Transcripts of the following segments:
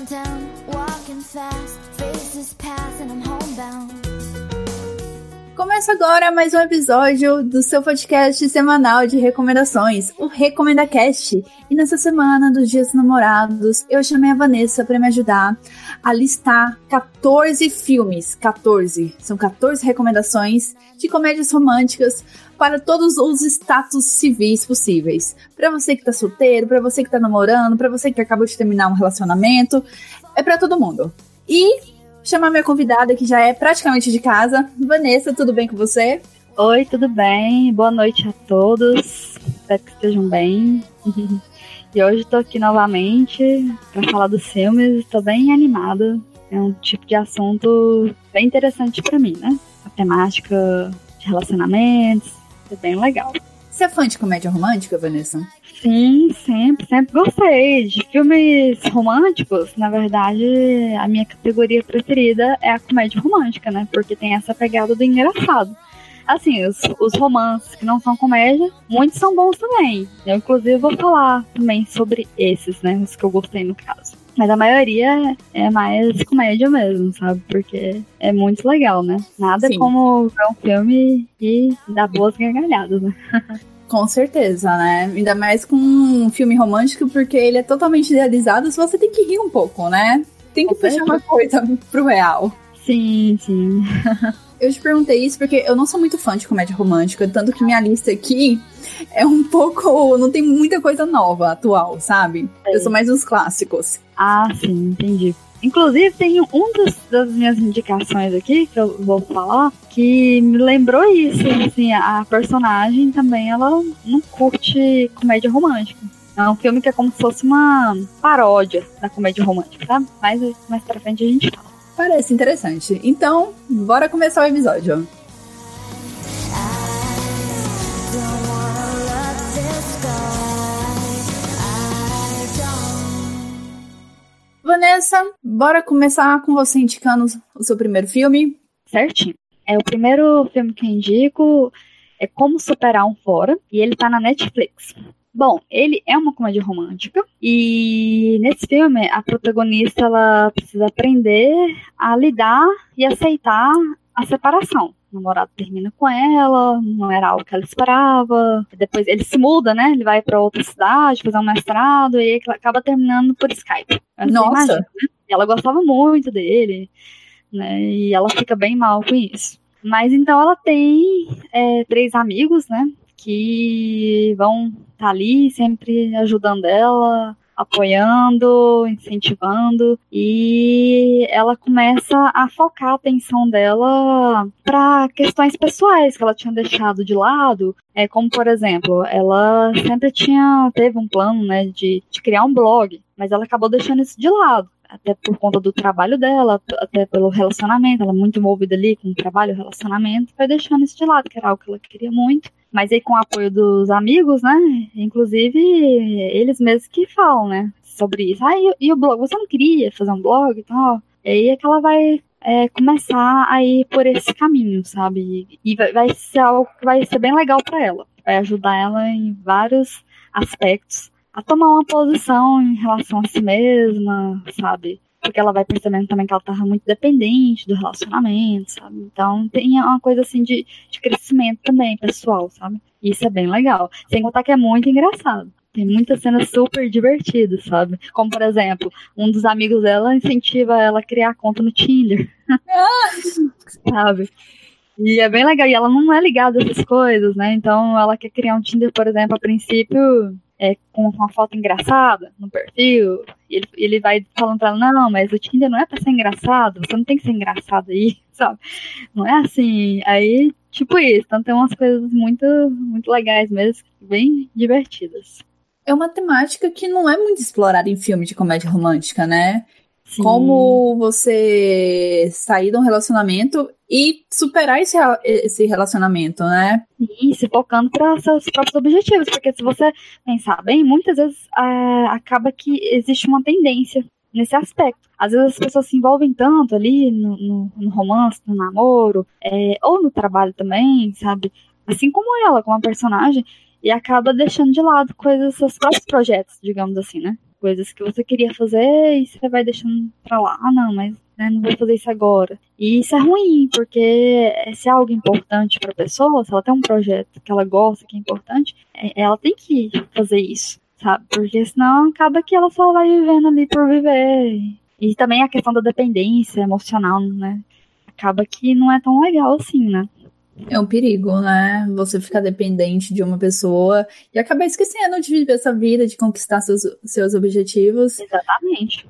downtown, walking fast, faces pass and I'm homebound. Começa agora mais um episódio do seu podcast semanal de recomendações, Recomenda Cast. E nessa semana dos Dias Namorados, eu chamei a Vanessa para me ajudar a listar 14 filmes, 14, são 14 recomendações de comédias românticas para todos os status civis possíveis. Para você que tá solteiro, para você que tá namorando, para você que acabou de terminar um relacionamento, é para todo mundo. E chamar minha convidada que já é praticamente de casa, Vanessa, tudo bem com você? Oi, tudo bem? Boa noite a todos. Espero que estejam bem. e hoje estou aqui novamente para falar dos filmes. Estou bem animada. É um tipo de assunto bem interessante para mim, né? A temática de relacionamentos, é bem legal. Você é fã de comédia romântica, Vanessa? Sim, sempre, sempre gostei. De filmes românticos, na verdade, a minha categoria preferida é a comédia romântica, né? Porque tem essa pegada do engraçado. Assim, os, os romances que não são comédia, muitos são bons também. Eu, inclusive, vou falar também sobre esses, né? Os que eu gostei no caso. Mas a maioria é mais comédia mesmo, sabe? Porque é muito legal, né? Nada Sim. como ver um filme e dar boas gargalhadas, né? Com certeza, né? Ainda mais com um filme romântico, porque ele é totalmente idealizado, você tem que rir um pouco, né? Tem que puxar uma coisa pro real. Sim, sim. eu te perguntei isso porque eu não sou muito fã de comédia romântica, tanto que minha lista aqui é um pouco. não tem muita coisa nova, atual, sabe? É. Eu sou mais uns clássicos. Ah, sim, entendi. Inclusive, tem um dos, das minhas indicações aqui, que eu vou falar, que me lembrou isso. Assim, a personagem também, ela não curte comédia romântica. É um filme que é como se fosse uma paródia da comédia romântica, sabe? Mas mais pra frente a gente fala. Parece interessante. Então, bora começar o episódio. Vanessa, bora começar com você indicando o seu primeiro filme. Certinho. É o primeiro filme que eu indico é Como Superar um Fora e ele tá na Netflix. Bom, ele é uma comédia romântica e nesse filme a protagonista ela precisa aprender a lidar e aceitar a separação o namorado termina com ela, não era algo que ela esperava. Depois ele se muda, né? Ele vai para outra cidade, fazer um mestrado, e acaba terminando por Skype. Nossa! Imagina, né? Ela gostava muito dele, né? E ela fica bem mal com isso. Mas então ela tem é, três amigos, né? Que vão tá ali sempre ajudando ela, apoiando, incentivando, e ela começa a focar a atenção dela para questões pessoais que ela tinha deixado de lado, é como por exemplo, ela sempre tinha teve um plano, né, de, de criar um blog, mas ela acabou deixando isso de lado até por conta do trabalho dela, até pelo relacionamento, ela é muito envolvida ali com o trabalho relacionamento, foi deixando isso de lado, que era algo que ela queria muito. Mas aí com o apoio dos amigos, né? Inclusive, eles mesmos que falam, né? Sobre isso. Ah, e, e o blog? Você não queria fazer um blog e tal? E aí é que ela vai é, começar a ir por esse caminho, sabe? E vai, vai ser algo que vai ser bem legal para ela. Vai ajudar ela em vários aspectos a tomar uma posição em relação a si mesma, sabe? Porque ela vai percebendo também que ela tava muito dependente do relacionamento, sabe? Então tem uma coisa assim de, de crescimento também, pessoal, sabe? Isso é bem legal. Sem contar que é muito engraçado. Tem muitas cenas super divertidas, sabe? Como, por exemplo, um dos amigos dela incentiva ela a criar conta no Tinder. sabe? E é bem legal. E ela não é ligada a essas coisas, né? Então ela quer criar um Tinder, por exemplo, a princípio é, com uma foto engraçada no perfil, e ele, ele vai falando pra ela, não, mas o Tinder não é pra ser engraçado, você não tem que ser engraçado aí, sabe? Não é assim, aí, tipo isso, então tem umas coisas muito, muito legais mesmo, bem divertidas. É uma temática que não é muito explorada em filme de comédia romântica, né? Sim. Como você sair de um relacionamento e superar esse, esse relacionamento, né? Sim, se focando para seus próprios objetivos. Porque se você pensar bem, muitas vezes é, acaba que existe uma tendência nesse aspecto. Às vezes as pessoas se envolvem tanto ali no, no, no romance, no namoro, é, ou no trabalho também, sabe? Assim como ela, como a personagem, e acaba deixando de lado coisas, seus próprios projetos, digamos assim, né? Coisas que você queria fazer e você vai deixando pra lá. Ah, não, mas né, não vou fazer isso agora. E isso é ruim, porque se é algo importante pra pessoa, se ela tem um projeto que ela gosta, que é importante, é, ela tem que fazer isso, sabe? Porque senão acaba que ela só vai vivendo ali por viver. E também a questão da dependência emocional, né? Acaba que não é tão legal assim, né? É um perigo, né? Você ficar dependente de uma pessoa e acabar esquecendo de viver essa vida, de conquistar seus, seus objetivos. Exatamente.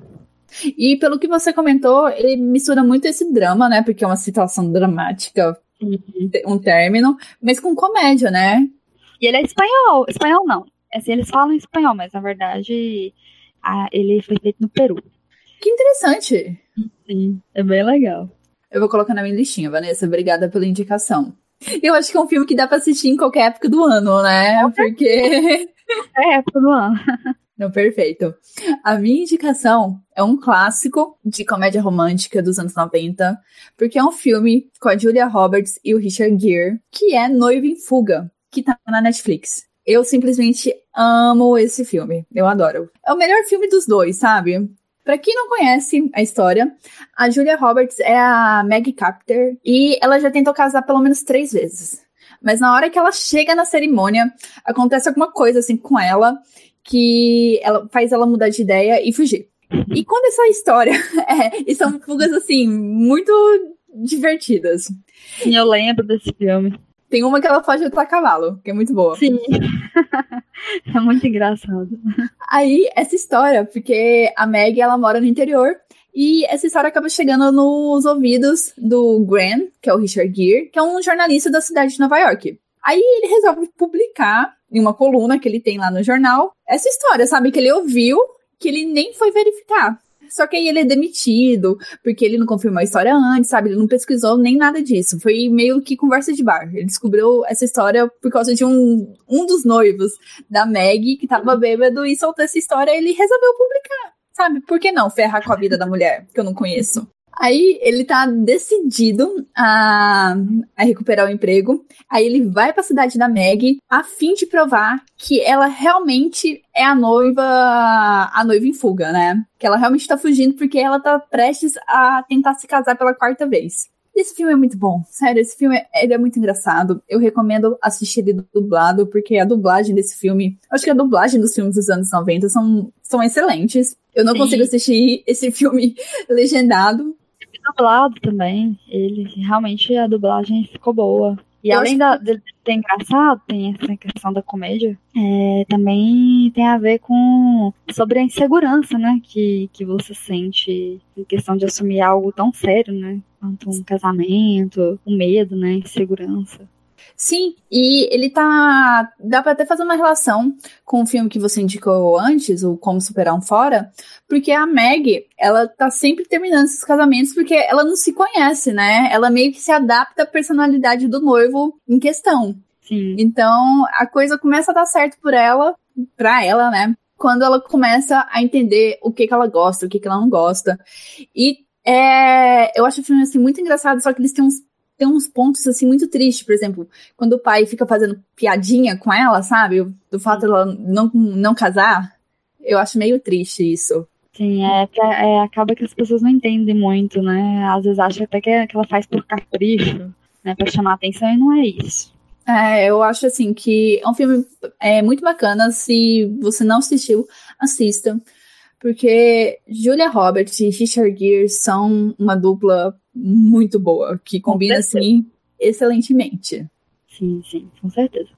E pelo que você comentou, ele mistura muito esse drama, né? Porque é uma situação dramática, uhum. um término, mas com comédia, né? E ele é espanhol. Espanhol não. Assim, eles falam espanhol, mas na verdade a, ele foi feito no Peru. Que interessante. Sim, é bem legal. Eu vou colocar na minha listinha, Vanessa. Obrigada pela indicação. Eu acho que é um filme que dá pra assistir em qualquer época do ano, né? Porque. É época do ano. Não, perfeito. A minha indicação é um clássico de comédia romântica dos anos 90, porque é um filme com a Julia Roberts e o Richard Gere, que é Noiva em Fuga, que tá na Netflix. Eu simplesmente amo esse filme. Eu adoro. É o melhor filme dos dois, sabe? Para quem não conhece a história, a Julia Roberts é a Meg Carter e ela já tentou casar pelo menos três vezes. Mas na hora que ela chega na cerimônia, acontece alguma coisa assim com ela que ela faz ela mudar de ideia e fugir. E quando essa história é, e são fugas assim muito divertidas. Sim, eu lembro desse filme. Tem uma que ela foge a cavalo, que é muito boa. Sim. é muito engraçado. Aí, essa história, porque a Meg, ela mora no interior, e essa história acaba chegando nos ouvidos do Grant, que é o Richard Gere, que é um jornalista da cidade de Nova York. Aí ele resolve publicar em uma coluna que ele tem lá no jornal essa história, sabe? Que ele ouviu, que ele nem foi verificar. Só que aí ele é demitido, porque ele não confirmou a história antes, sabe? Ele não pesquisou nem nada disso. Foi meio que conversa de bar. Ele descobriu essa história por causa de um, um dos noivos da Meg, que tava bêbado e soltou essa história ele resolveu publicar. Sabe? Por que não ferrar com a vida da mulher, que eu não conheço? Aí ele tá decidido a, a recuperar o emprego. Aí ele vai para a cidade da Meg a fim de provar que ela realmente é a noiva, a noiva em fuga, né? Que ela realmente tá fugindo porque ela tá prestes a tentar se casar pela quarta vez. Esse filme é muito bom, sério, esse filme ele é muito engraçado. Eu recomendo assistir ele dublado, porque a dublagem desse filme, acho que a dublagem dos filmes dos anos 90 são, são excelentes. Eu não Sim. consigo assistir esse filme legendado, dublado também. Ele realmente a dublagem ficou boa. E eu além da, de ter engraçado, tem essa questão da comédia, é, também tem a ver com sobre a insegurança, né? Que, que você sente em questão de assumir algo tão sério, né? Quanto um casamento, o um medo, né? Insegurança. Sim, e ele tá. Dá pra até fazer uma relação com o filme que você indicou antes, o Como Superar um Fora, porque a Meg, ela tá sempre terminando esses casamentos porque ela não se conhece, né? Ela meio que se adapta à personalidade do noivo em questão. Sim. Então a coisa começa a dar certo por ela, pra ela, né? Quando ela começa a entender o que, que ela gosta, o que, que ela não gosta. E é, eu acho o filme assim, muito engraçado, só que eles têm uns tem uns pontos assim muito tristes, por exemplo, quando o pai fica fazendo piadinha com ela, sabe? Do fato dela não, não casar. Eu acho meio triste isso. Sim, é, é, acaba que as pessoas não entendem muito, né? Às vezes acham até que, que ela faz por capricho, né? Pra chamar atenção e não é isso. É, eu acho assim que é um filme é, muito bacana. Se você não assistiu, assista. Porque Julia Roberts e Richard Gere são uma dupla muito boa, que combina assim excelentemente. Sim, sim, com certeza.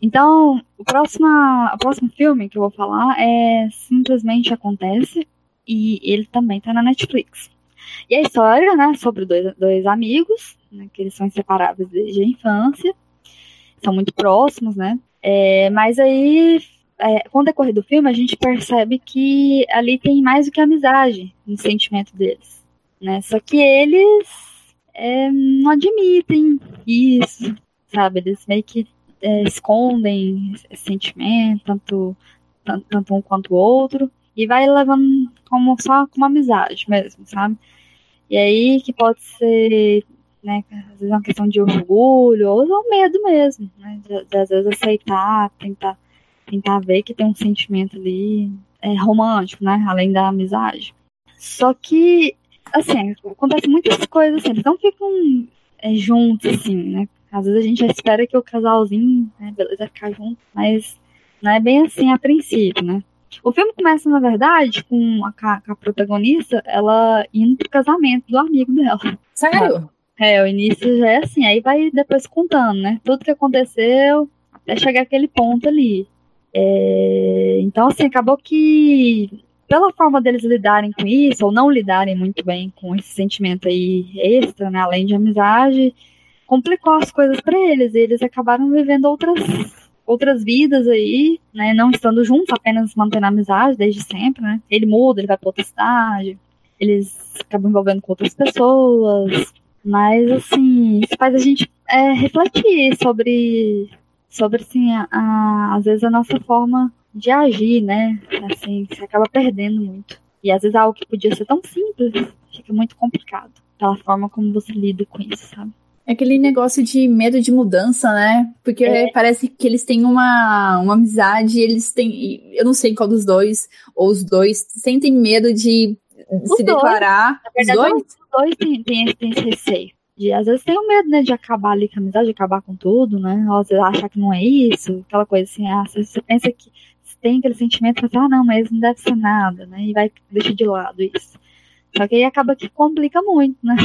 Então, o próximo, o próximo filme que eu vou falar é Simplesmente Acontece, e ele também tá na Netflix. E a história, né, sobre dois, dois amigos, né, que eles são inseparáveis desde a infância, são muito próximos, né, é, mas aí, é, com o decorrer do filme, a gente percebe que ali tem mais do que amizade no sentimento deles né? Só que eles é, não admitem isso, sabe? Eles meio que é, escondem esse sentimento, tanto, tanto, tanto, um quanto o outro, e vai levando como só como amizade mesmo, sabe? E aí que pode ser, né, às vezes é uma questão de orgulho, ou, ou medo mesmo, né? De, de, às vezes aceitar, tentar, tentar ver que tem um sentimento ali, é, romântico, né? Além da amizade. Só que, assim, acontece muitas coisas, assim, eles não ficam é, juntos, assim, né? Às vezes a gente espera que o casalzinho, né, beleza, vai ficar junto, mas não é bem assim a princípio, né? O filme começa, na verdade, com a, com a protagonista, ela indo pro casamento do amigo dela. Sério? É, o início já é assim, aí vai depois contando, né? Tudo que aconteceu até chegar aquele ponto ali. É, então, assim, acabou que pela forma deles lidarem com isso, ou não lidarem muito bem com esse sentimento aí extra, né, além de amizade, complicou as coisas para eles. E eles acabaram vivendo outras outras vidas aí, né, não estando juntos, apenas mantendo a amizade desde sempre, né? Ele muda, ele vai para outra cidade, eles acabam envolvendo com outras pessoas, mas assim, isso faz a gente é, refletir sobre sobre assim, a, a, às vezes a nossa forma de agir, né? Assim, você acaba perdendo muito. E às vezes algo que podia ser tão simples fica muito complicado pela forma como você lida com isso, sabe? É aquele negócio de medo de mudança, né? Porque é. parece que eles têm uma, uma amizade, eles têm. Eu não sei qual dos dois, ou os dois, sentem medo de os se dois. declarar. Na verdade, os dois, os dois têm, têm, têm esse receio. De, às vezes tem o medo, né, de acabar ali com a amizade, de acabar com tudo, né? Ou às vezes achar que não é isso, aquela coisa assim, ah, você pensa que tem aquele sentimento, você, ah, não, mas não deve ser nada, né? E vai deixar de lado isso. Só que aí acaba que complica muito, né?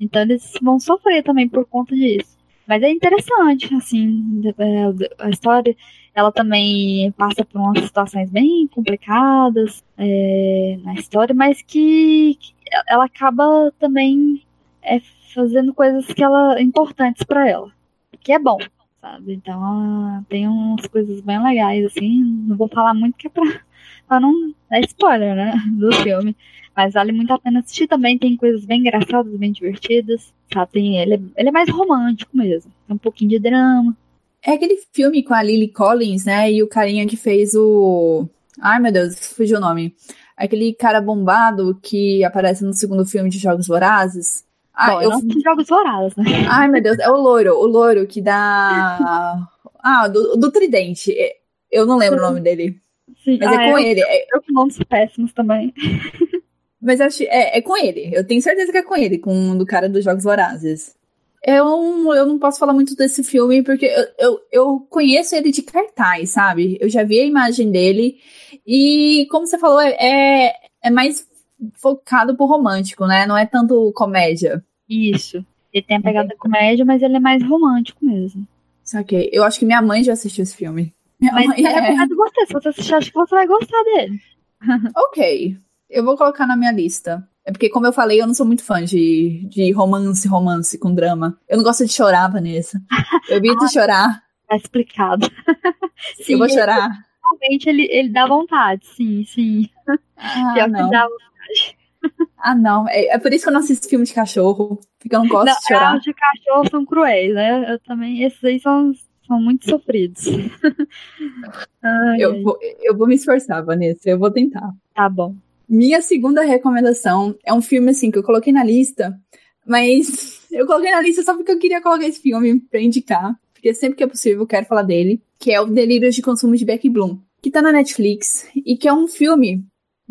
Então eles vão sofrer também por conta disso. Mas é interessante, assim, é, a história, ela também passa por umas situações bem complicadas é, na história, mas que ela acaba também é, fazendo coisas que ela importantes para ela, que é bom, sabe? Então tem umas coisas bem legais, assim, não vou falar muito que é pra, não dar spoiler, né, do filme. Mas vale muito a pena assistir também. Tem coisas bem engraçadas, bem divertidas. Sabe? Tem, ele, é, ele é mais romântico mesmo. Tem um pouquinho de drama. É aquele filme com a Lily Collins, né? E o carinha que fez o. Ai, meu Deus, fugiu o nome. Aquele cara bombado que aparece no segundo filme de Jogos Vorazes. Ah, Bom, eu não Jogos Vorazes, né? Ai, meu Deus, é o loiro. O loiro que dá. ah, do, do Tridente. Eu não lembro Sim. o nome dele. Sim. Mas é ah, é com eu, ele. Eu com nomes péssimos também. Mas acho, é, é com ele. Eu tenho certeza que é com ele, com o do cara dos Jogos Vorazes. Eu, eu não posso falar muito desse filme porque eu, eu, eu, conheço ele de cartaz, sabe? Eu já vi a imagem dele. E, como você falou, é, é mais focado pro romântico, né? Não é tanto comédia. Isso. Ele tem a pegada da comédia, mas ele é mais romântico mesmo. Saquei. Eu acho que minha mãe já assistiu esse filme. Minha mas mãe é, é por de você. Se você assistir, acho que você vai gostar dele. ok. Eu vou colocar na minha lista. É porque, como eu falei, eu não sou muito fã de, de romance, romance com drama. Eu não gosto de chorar, Vanessa. Eu evito ah, chorar. Tá explicado. sim, eu vou chorar. Realmente ele, ele dá vontade, sim, sim. Ah, Pior não. que dá Ah, não. É, é, por isso que eu não assisto filme de cachorro. Porque eu não gosto não, de chorar. Os de cachorro são cruéis, né? Eu também. Esses aí são, são muito sofridos. Ai, eu, vou, eu vou me esforçar, Vanessa. Eu vou tentar. Tá bom. Minha segunda recomendação é um filme, assim, que eu coloquei na lista, mas eu coloquei na lista só porque eu queria colocar esse filme pra indicar, porque sempre que é possível eu quero falar dele, que é o Delírios de Consumo de Becky Bloom, que tá na Netflix, e que é um filme...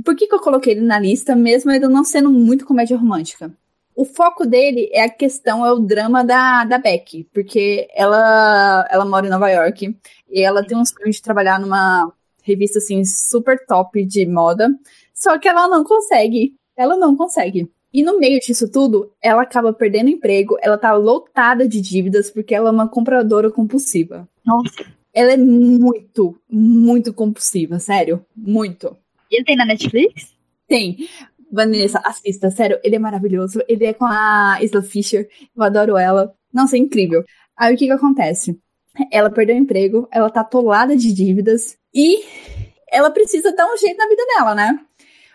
Por que, que eu coloquei ele na lista, mesmo ele não sendo muito comédia romântica? O foco dele é a questão, é o drama da, da Becky, porque ela, ela mora em Nova York e ela tem um sonho de trabalhar numa revista assim super top de moda. Só que ela não consegue. Ela não consegue. E no meio disso tudo, ela acaba perdendo emprego, ela tá lotada de dívidas porque ela é uma compradora compulsiva. Nossa. Ela é muito, muito compulsiva, sério. Muito. Ele tem na Netflix? Tem. Vanessa, assista, sério, ele é maravilhoso. Ele é com a Isla Fisher, eu adoro ela. Nossa, é incrível. Aí o que que acontece? Ela perdeu o emprego, ela tá atolada de dívidas e ela precisa dar um jeito na vida dela, né?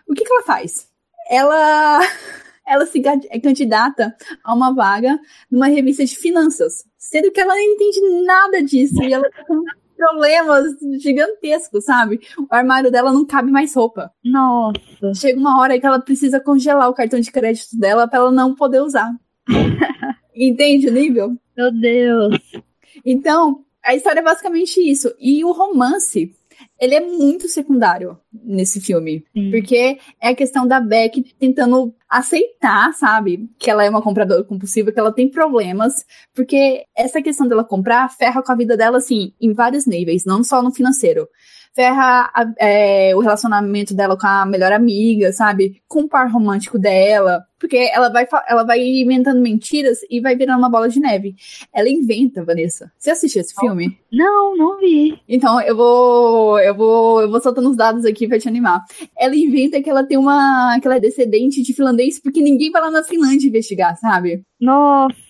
O que, que ela faz? Ela, ela se é candidata a uma vaga numa revista de finanças, sendo que ela não entende nada disso e ela tá com problemas gigantescos, sabe? O armário dela não cabe mais roupa. Nossa. Chega uma hora que ela precisa congelar o cartão de crédito dela para ela não poder usar. Entende o nível? Meu Deus. Então, a história é basicamente isso. E o romance ele é muito secundário nesse filme. Sim. Porque é a questão da Beck tentando aceitar, sabe? Que ela é uma compradora compulsiva, que ela tem problemas. Porque essa questão dela comprar ferra com a vida dela, assim, em vários níveis, não só no financeiro ferra a, é, o relacionamento dela com a melhor amiga, sabe? Com o par romântico dela. Porque ela vai, ela vai inventando mentiras e vai virando uma bola de neve. Ela inventa, Vanessa. Você assistiu esse filme? Não, não vi. Então, eu vou. Eu vou. Eu vou soltando os dados aqui pra te animar. Ela inventa que ela tem uma. que ela é descendente de finlandês, porque ninguém vai lá na Finlândia investigar, sabe? Nossa.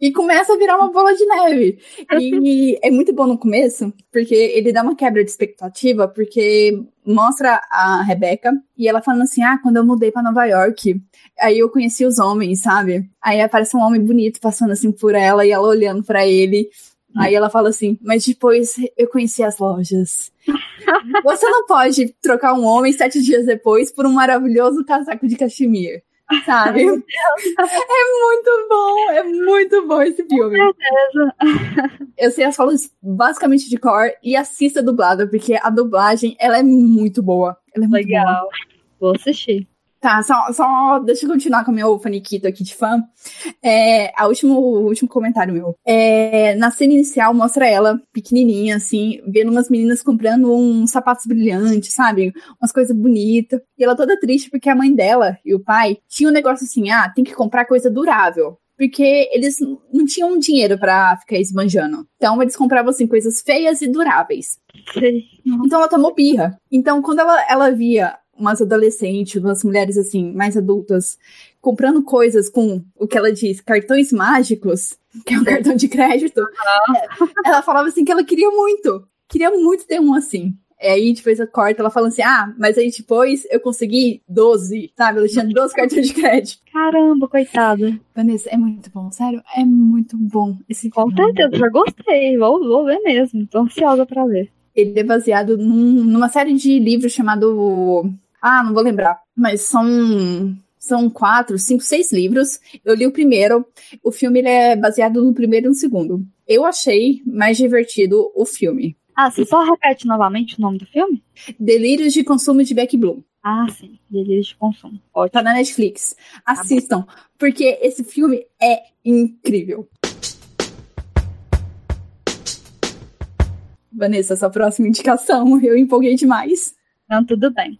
E começa a virar uma bola de neve. E é muito bom no começo, porque ele dá uma quebra de expectativa, porque mostra a Rebeca e ela falando assim: Ah, quando eu mudei para Nova York, aí eu conheci os homens, sabe? Aí aparece um homem bonito passando assim por ela e ela olhando para ele. Aí ela fala assim, mas depois eu conheci as lojas. Você não pode trocar um homem sete dias depois por um maravilhoso casaco de cachemir sabe? é muito bom, é muito bom esse filme. Com certeza. Eu sei as falas basicamente de cor e assista dublada, porque a dublagem, ela é muito boa. Ela é muito Legal. boa. Vou assistir. Tá, só, só deixa eu continuar com o meu faniquito aqui de fã. É, a último, o último comentário meu. É, na cena inicial mostra ela, pequenininha, assim, vendo umas meninas comprando uns sapatos brilhantes, sabe? Umas coisas bonitas. E ela toda triste porque a mãe dela e o pai tinham um negócio assim, ah, tem que comprar coisa durável. Porque eles não tinham dinheiro pra ficar esbanjando. Então eles compravam, assim, coisas feias e duráveis. Então ela tomou birra. Então quando ela, ela via umas adolescentes, umas mulheres assim, mais adultas, comprando coisas com o que ela diz, cartões mágicos, que é um cartão de crédito, ela falava assim que ela queria muito, queria muito ter um assim. E aí depois a corta, ela fala assim, ah, mas aí depois eu consegui 12, sabe? Ela tinha 12 cartões de crédito. Caramba, coitada. Vanessa, é muito bom, sério, é muito bom esse Com filme. certeza, já gostei. Vou, vou ver mesmo. Tô ansiosa pra ver. Ele é baseado num- numa série de livros chamado. Ah, não vou lembrar. Mas são. São quatro, cinco, seis livros. Eu li o primeiro. O filme é baseado no primeiro e no segundo. Eu achei mais divertido o filme. Ah, você só repete novamente o nome do filme? Delírios de consumo de Beck Bloom. Ah, sim. Delírio de consumo. Tá Ótimo. na Netflix. Assistam. Porque esse filme é incrível. Vanessa, sua próxima indicação. Eu empolguei demais. Não, tudo bem.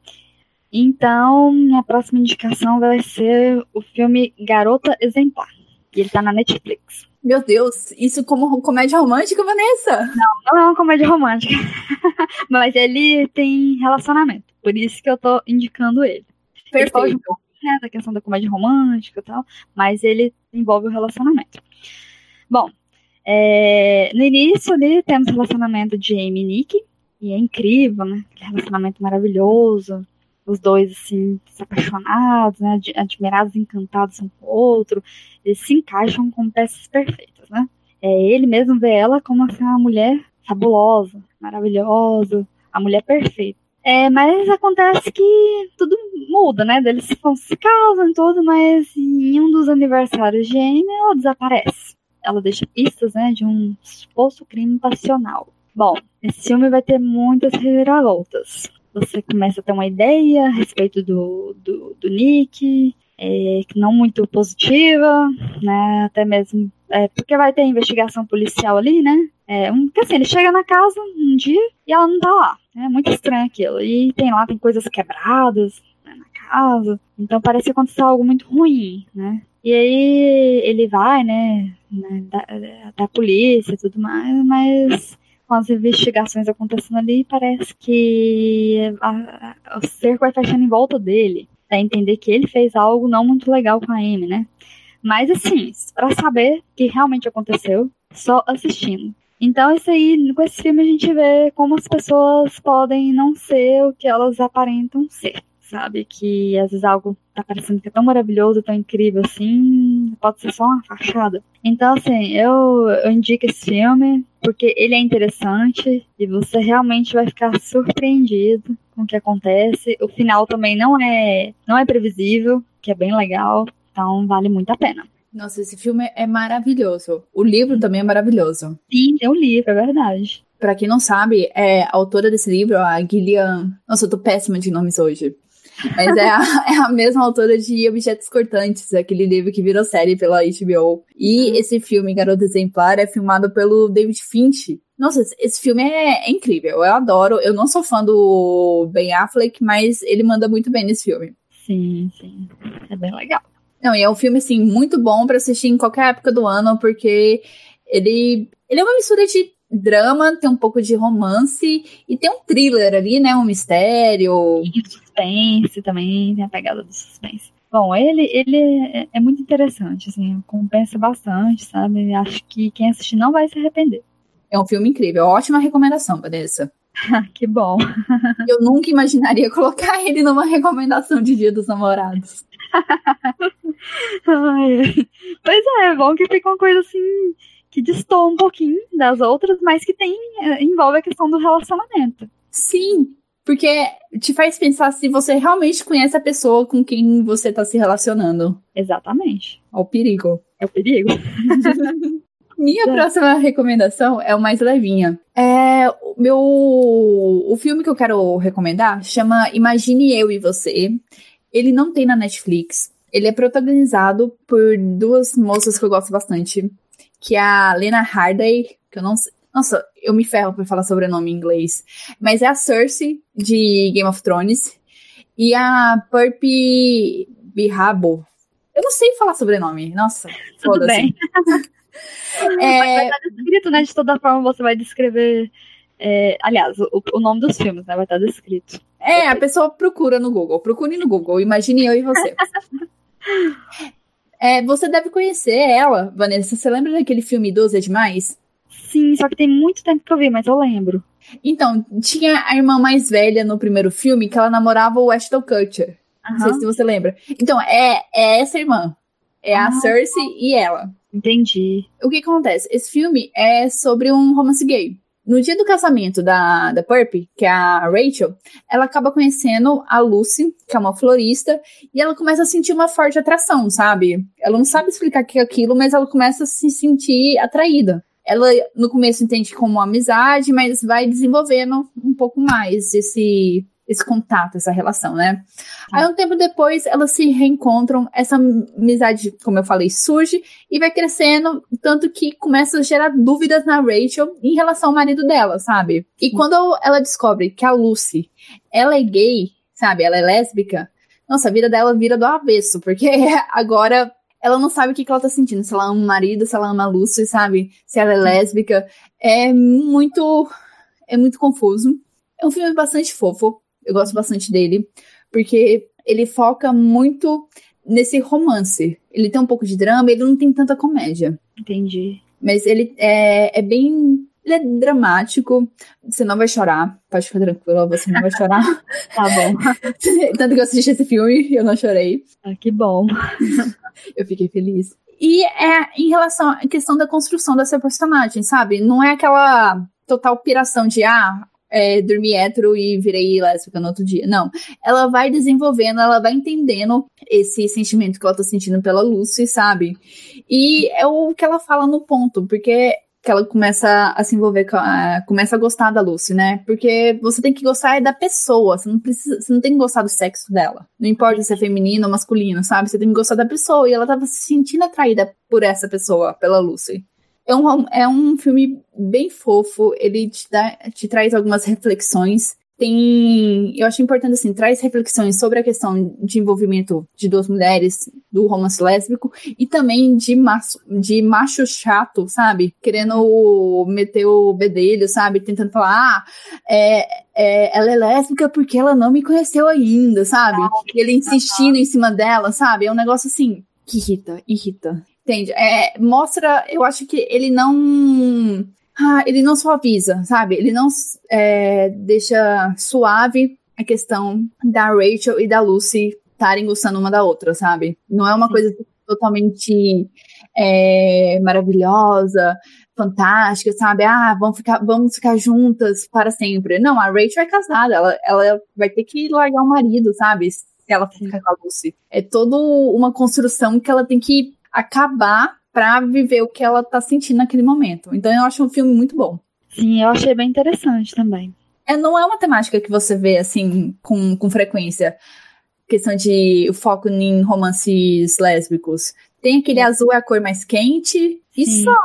Então, minha próxima indicação vai ser o filme Garota Exemplar. E ele tá na Netflix. Meu Deus, isso como comédia romântica, Vanessa? Não é uma comédia romântica. Mas ele tem relacionamento. Por isso que eu tô indicando ele. Ele foge um Perfeito. pouco, né, da questão da comédia romântica e tal, mas ele envolve o relacionamento. Bom, é, no início ali temos o relacionamento de Amy e Nick, e é incrível, né? Aquele relacionamento maravilhoso. Os dois, assim, apaixonados, né? ad- Admirados, encantados um com o outro. Eles se encaixam como peças perfeitas, né? É, ele mesmo vê ela como assim, uma mulher fabulosa, maravilhosa, a mulher perfeita. É, mas acontece que tudo muda, né? Eles se, se casam e tudo, mas em um dos aniversários de Amy, ela desaparece. Ela deixa pistas, né, de um suposto crime passional. Bom, esse filme vai ter muitas reviravoltas. Você começa a ter uma ideia a respeito do, do, do Nick, é, não muito positiva, né? Até mesmo é, porque vai ter investigação policial ali, né? É, um, porque assim, ele chega na casa um dia e ela não tá lá. É muito estranho aquilo. E tem lá, tem coisas quebradas né, na casa. Então parece que aconteceu algo muito ruim, né? E aí ele vai, né? né da polícia e tudo mais, mas com as investigações acontecendo ali, parece que a- a- o cerco vai fechando em volta dele. Pra entender que ele fez algo não muito legal com a Amy, né? Mas assim, pra saber o que realmente aconteceu, só assistindo. Então, isso aí, com esse filme, a gente vê como as pessoas podem não ser o que elas aparentam ser. Sabe? Que às vezes algo tá parecendo que é tão maravilhoso, tão incrível assim, pode ser só uma fachada. Então, assim, eu, eu indico esse filme porque ele é interessante e você realmente vai ficar surpreendido com o que acontece. O final também não é, não é previsível, que é bem legal. Então, vale muito a pena. Nossa, esse filme é maravilhoso. O livro também é maravilhoso. Sim, tem um livro, é verdade. Pra quem não sabe, é a autora desse livro, a Gillian. Nossa, eu tô péssima de nomes hoje. Mas é a, é a mesma autora de Objetos Cortantes, aquele livro que virou série pela HBO. E esse filme, Garota Exemplar, é filmado pelo David Finch. Nossa, esse filme é, é incrível. Eu adoro. Eu não sou fã do Ben Affleck, mas ele manda muito bem nesse filme. Sim, sim. É bem legal. Não, e é um filme, assim, muito bom para assistir em qualquer época do ano, porque ele, ele é uma mistura de drama, tem um pouco de romance e tem um thriller ali, né? Um mistério. E suspense também, tem a pegada do suspense. Bom, ele, ele é, é, muito interessante, assim, compensa bastante, sabe? Acho que quem assistir não vai se arrepender. É um filme incrível, ótima recomendação, Vanessa. que bom. Eu nunca imaginaria colocar ele numa recomendação de Dia dos Namorados. Ai, pois é, é bom que fica uma coisa assim que distou um pouquinho das outras, mas que tem eh, envolve a questão do relacionamento. Sim, porque te faz pensar se você realmente conhece a pessoa com quem você está se relacionando. Exatamente. É o perigo. É o perigo. Minha é. próxima recomendação é o mais levinha. É o meu o filme que eu quero recomendar chama Imagine eu e você. Ele não tem na Netflix. Ele é protagonizado por duas moças que eu gosto bastante, que é a Lena Harday, que eu não sei. Nossa, eu me ferro pra falar sobrenome em inglês. Mas é a Cersei, de Game of Thrones. E a Purpy Bihabo. Eu não sei falar sobrenome. Nossa, bem. é... Vai estar descrito, né? De toda forma, você vai descrever. É, aliás, o, o, nome dos filmes, né? Vai estar descrito. É, a pessoa procura no Google. Procure no Google. Imagine eu e você. É, você deve conhecer ela, Vanessa. Você lembra daquele filme 12 é Demais? Sim, só que tem muito tempo que eu vi, mas eu lembro. Então, tinha a irmã mais velha no primeiro filme que ela namorava o Ashton Kutcher. Uhum. Não sei se você lembra. Então, é, é essa irmã. É ah, a Cersei e ela. Entendi. O que acontece? Esse filme é sobre um romance gay. No dia do casamento da, da Purpy, que é a Rachel, ela acaba conhecendo a Lucy, que é uma florista, e ela começa a sentir uma forte atração, sabe? Ela não sabe explicar o que é aquilo, mas ela começa a se sentir atraída. Ela, no começo, entende como uma amizade, mas vai desenvolvendo um pouco mais esse, esse contato, essa relação, né? Aí um tempo depois elas se reencontram, essa amizade, como eu falei, surge e vai crescendo, tanto que começa a gerar dúvidas na Rachel em relação ao marido dela, sabe? E quando ela descobre que a Lucy, ela é gay, sabe? Ela é lésbica, nossa, a vida dela vira do avesso, porque agora ela não sabe o que, que ela tá sentindo, se ela ama o marido, se ela ama a Lucy, sabe? Se ela é lésbica. É muito. É muito confuso. É um filme bastante fofo. Eu gosto bastante dele, porque ele foca muito nesse romance. Ele tem um pouco de drama, ele não tem tanta comédia. Entendi. Mas ele é, é bem. Ele é dramático. Você não vai chorar. Pode ficar tranquila, você não vai chorar. tá bom. Tanto que eu assisti esse filme e eu não chorei. Ah, que bom. eu fiquei feliz. E é em relação à questão da construção dessa personagem, sabe? Não é aquela total piração de, ah, é, dormi hétero e virei lésbica no outro dia. Não. Ela vai desenvolvendo, ela vai entendendo esse sentimento que ela tá sentindo pela Lucy, sabe? E é o que ela fala no ponto, porque que ela começa a se envolver com a, começa a gostar da Lucy, né? Porque você tem que gostar da pessoa, você não precisa, você não tem que gostar do sexo dela. Não importa se é feminino ou masculino, sabe? Você tem que gostar da pessoa e ela tava se sentindo atraída por essa pessoa, pela Lucy. É um, é um filme bem fofo, ele te, dá, te traz algumas reflexões. Tem. Eu acho importante, assim, traz reflexões sobre a questão de envolvimento de duas mulheres, do romance lésbico, e também de macho, de macho chato, sabe? Querendo meter o bedelho, sabe? Tentando falar, ah, é, é, ela é lésbica porque ela não me conheceu ainda, sabe? E ele insistindo em cima dela, sabe? É um negócio assim que irrita, irrita. Entende? É, mostra, eu acho que ele não. Ah, ele não suaviza, sabe? Ele não é, deixa suave a questão da Rachel e da Lucy estarem gostando uma da outra, sabe? Não é uma Sim. coisa totalmente é, maravilhosa, fantástica, sabe? Ah, vamos ficar, vamos ficar juntas para sempre. Não, a Rachel é casada, ela, ela vai ter que largar o marido, sabe? Se ela ficar com a Lucy. É toda uma construção que ela tem que acabar pra viver o que ela tá sentindo naquele momento. Então eu acho um filme muito bom. Sim, eu achei bem interessante também. É, não é uma temática que você vê, assim, com, com frequência. Questão de foco em romances lésbicos. Tem aquele azul é a cor mais quente e Sim. só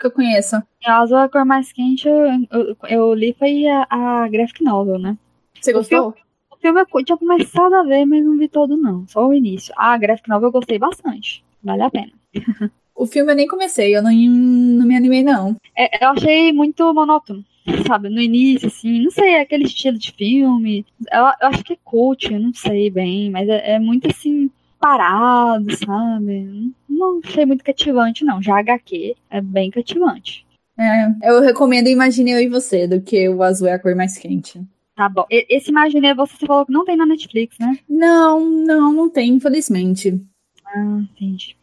que eu conheço. O azul é a cor mais quente, eu, eu, eu li foi a, a graphic novel, né? Você gostou? O filme, o filme eu tinha começado a ver, mas não vi todo não, só o início. A graphic novel eu gostei bastante, vale a pena. O filme eu nem comecei, eu não, não me animei, não. É, eu achei muito monótono, sabe? No início, assim, não sei, aquele estilo de filme. Eu, eu acho que é cult, eu não sei bem, mas é, é muito assim, parado, sabe? Não achei muito cativante, não. Já HQ é bem cativante. É, eu recomendo Imagine Eu e Você, do que o azul é a cor mais quente. Tá bom. Esse Imagine Você, você falou que não tem na Netflix, né? Não, não, não tem, infelizmente. Ah, entendi.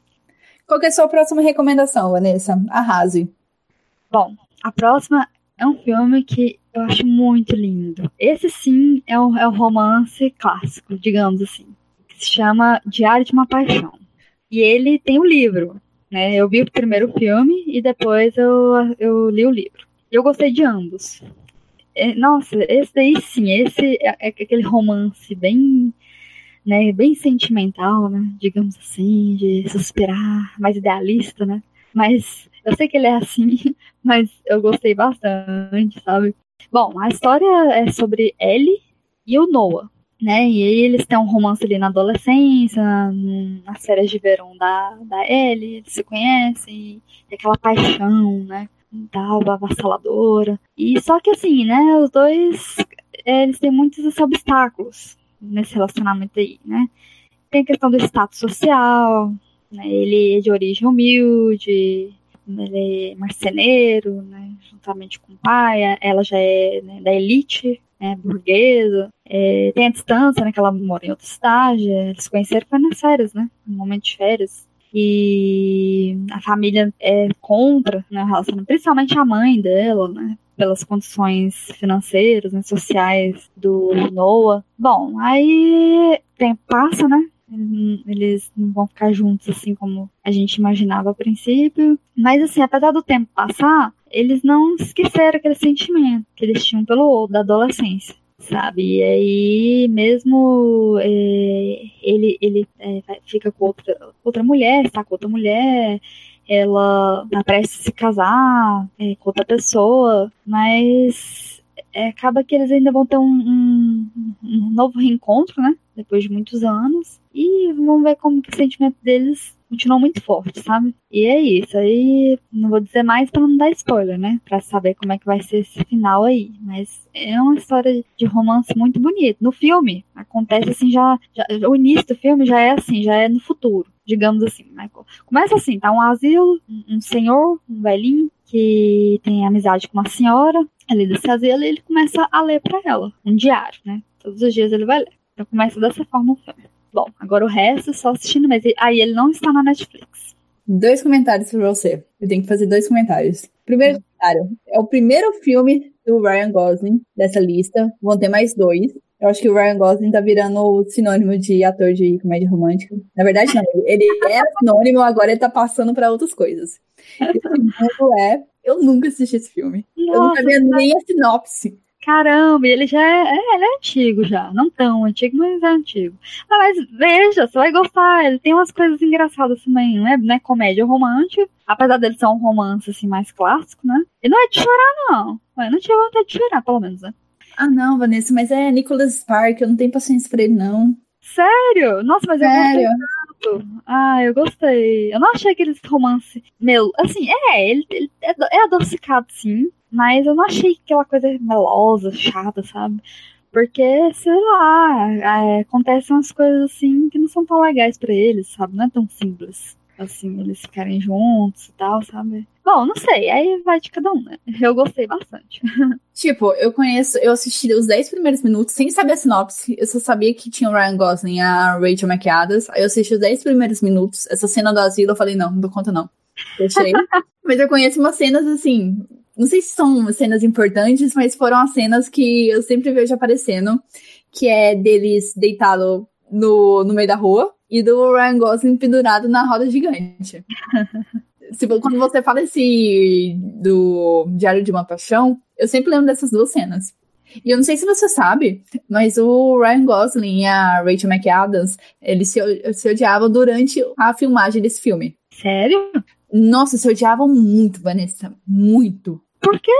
Qual é a sua próxima recomendação, Vanessa? Arrase. Bom, a próxima é um filme que eu acho muito lindo. Esse sim é um, é um romance clássico, digamos assim. Que se chama Diário de uma Paixão. E ele tem um livro. Né? Eu vi o primeiro filme e depois eu, eu li o livro. E eu gostei de ambos. É, nossa, esse daí sim, esse é, é aquele romance bem né, bem sentimental, né, digamos assim, de suspirar, mais idealista, né, mas eu sei que ele é assim, mas eu gostei bastante, sabe. Bom, a história é sobre Ellie e o Noah, né, e eles têm um romance ali na adolescência, nas férias de verão da, da Ellie, eles se conhecem, e aquela paixão, né, tal, avassaladora, e só que assim, né, os dois, eles têm muitos obstáculos, nesse relacionamento aí, né? Tem a questão do status social, né? ele é de origem humilde, ele é marceneiro, né? juntamente com o pai, ela já é né, da elite, né, burguesa, é, tem a distância, né, que ela mora em outra cidade, eles se conheceram foi nas férias, né, no momento de férias, e a família é contra, né, relacionamento, principalmente a mãe dela, né, pelas condições financeiras, né, sociais do Noah. Bom, aí tempo passa, né? Eles não vão ficar juntos assim como a gente imaginava a princípio. Mas assim, apesar do tempo passar, eles não esqueceram aquele sentimento que eles tinham pelo outro da adolescência sabe? E aí, mesmo é, ele, ele é, fica com outra, outra mulher, está com outra mulher, ela a se casar é, com outra pessoa, mas é, acaba que eles ainda vão ter um, um, um, novo reencontro, né? Depois de muitos anos. E vamos ver como que o sentimento deles continuou muito forte, sabe? E é isso. Aí não vou dizer mais para não dar spoiler, né? Para saber como é que vai ser esse final aí. Mas é uma história de romance muito bonita. No filme acontece assim já, já o início do filme já é assim, já é no futuro digamos assim. Né? Começa assim, tá um asilo, um senhor, um velhinho, que tem amizade com uma senhora ali desse asilo, e ele começa a ler para ela, um diário, né? Todos os dias ele vai ler. Então começa dessa forma o filme. Bom, agora o resto só assistindo, mas aí ele não está na Netflix. Dois comentários para você. Eu tenho que fazer dois comentários. Primeiro comentário, é o primeiro filme do Ryan Gosling dessa lista. Vão ter mais dois. Eu acho que o Ryan Gosling tá virando sinônimo de ator de comédia romântica. Na verdade, não. Ele era sinônimo, agora ele tá passando para outras coisas. E o segundo é. Eu nunca assisti esse filme. Nossa, eu não sabia nem a sinopse. Caramba, ele já é, é, ele é antigo já. Não tão antigo, mas é antigo. Ah, mas veja, você vai gostar. Ele tem umas coisas engraçadas também, não é, não é comédia romântica. Apesar dele ser um romance assim mais clássico, né? E não é de chorar, não. Eu não tive vontade de chorar, pelo menos, né? Ah, não, Vanessa, mas é Nicholas Spark, eu não tenho paciência pra ele, não. Sério? Nossa, mas Sério? eu gostei tanto. Ah, eu gostei. Eu não achei aquele romance meu. Assim, é, ele, ele é, é adocicado, sim. Mas eu não achei aquela coisa melosa, chata, sabe? Porque, sei lá, é, acontecem umas coisas assim que não são tão legais para eles, sabe? Não é tão simples assim, eles ficarem juntos e tal, sabe? Bom, não sei, aí vai de cada um, né? Eu gostei bastante. Tipo, eu conheço, eu assisti os 10 primeiros minutos sem saber a sinopse. Eu só sabia que tinha o Ryan Gosling e a Rachel McAdams. Aí eu assisti os 10 primeiros minutos. Essa cena do asilo, eu falei, não, não dou conta não. Deixei. mas eu conheço umas cenas assim. Não sei se são cenas importantes, mas foram as cenas que eu sempre vejo aparecendo. Que é deles deitado no, no meio da rua e do Ryan Gosling pendurado na roda gigante. se, quando você fala esse do Diário de uma Paixão, eu sempre lembro dessas duas cenas. E eu não sei se você sabe, mas o Ryan Gosling e a Rachel McAdams, eles se, se odiavam durante a filmagem desse filme. Sério? Nossa, se odiavam muito, Vanessa. Muito. Por quê?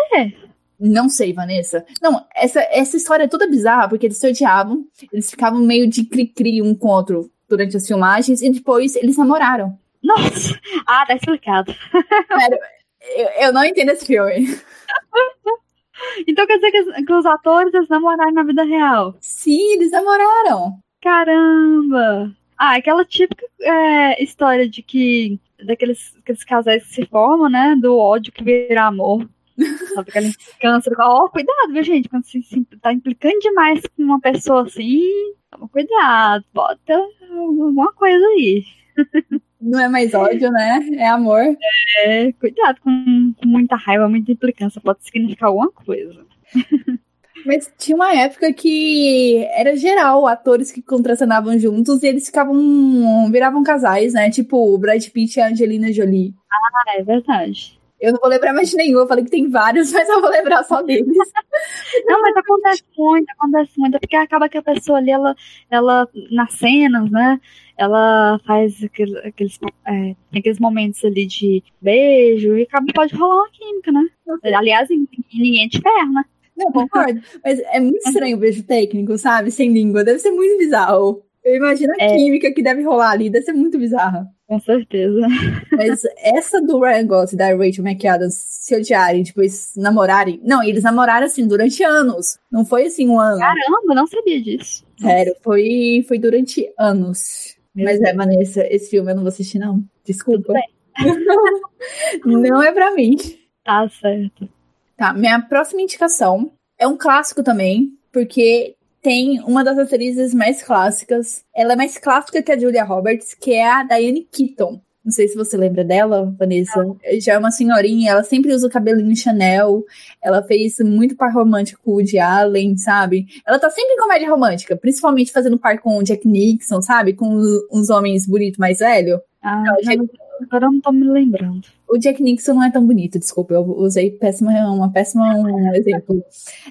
Não sei, Vanessa. Não, essa, essa história é toda bizarra, porque eles se odiavam, eles ficavam meio de cri-cri um com o outro durante as filmagens, e depois eles namoraram. Nossa! Ah, tá explicado. Sério, eu, eu não entendo esse filme. Então quer dizer que, que os atores eles namoraram na vida real? Sim, eles namoraram. Caramba! Ah, aquela típica é, história de que daqueles aqueles casais que se formam, né? Do ódio que vira amor. Sabe aquela implicância. Ó, oh, cuidado, viu, gente? Quando você se, tá implicando demais com uma pessoa assim, toma cuidado, bota alguma coisa aí. Não é mais ódio, né? É amor. É, cuidado com, com muita raiva, muita implicância. Pode significar alguma coisa. Mas tinha uma época que era geral atores que contracenavam juntos e eles ficavam. viravam casais, né? Tipo o Brad Pitt e a Angelina Jolie. Ah, é verdade. Eu não vou lembrar mais de nenhum, eu falei que tem vários, mas eu vou lembrar só deles. não, mas acontece muito, acontece muito, porque acaba que a pessoa ali, ela, ela nas cenas, né? Ela faz aqueles, aqueles, é, aqueles momentos ali de beijo e acaba, pode rolar uma química, né? Aliás, ninguém te ferra, né? Não, concordo. Mas é muito estranho o beijo técnico, sabe? Sem língua. Deve ser muito bizarro. Eu imagino a é. química que deve rolar ali, deve ser muito bizarra. Com certeza. Mas essa do Ryan Gosling e da Rachel McAdams se odiarem, depois namorarem. Não, eles namoraram assim durante anos. Não foi assim um ano. Caramba, não sabia disso. Sério, foi, foi durante anos. Meu Mas Deus. é, Vanessa, esse filme eu não vou assistir, não. Desculpa. não é pra mim. Tá certo. Tá, minha próxima indicação é um clássico também, porque tem uma das atrizes mais clássicas. Ela é mais clássica que a Julia Roberts, que é a Diane Keaton. Não sei se você lembra dela, Vanessa. Já é uma senhorinha, ela sempre usa o cabelinho Chanel. Ela fez muito par romântico com o Woody Allen, sabe? Ela tá sempre em comédia romântica, principalmente fazendo par com o Jack Nixon, sabe? Com uns homens bonitos mais velhos. Ah, Jack... agora eu não tô me lembrando. O Jack Nixon não é tão bonito, desculpa, eu usei péssima, uma péssima um exemplo.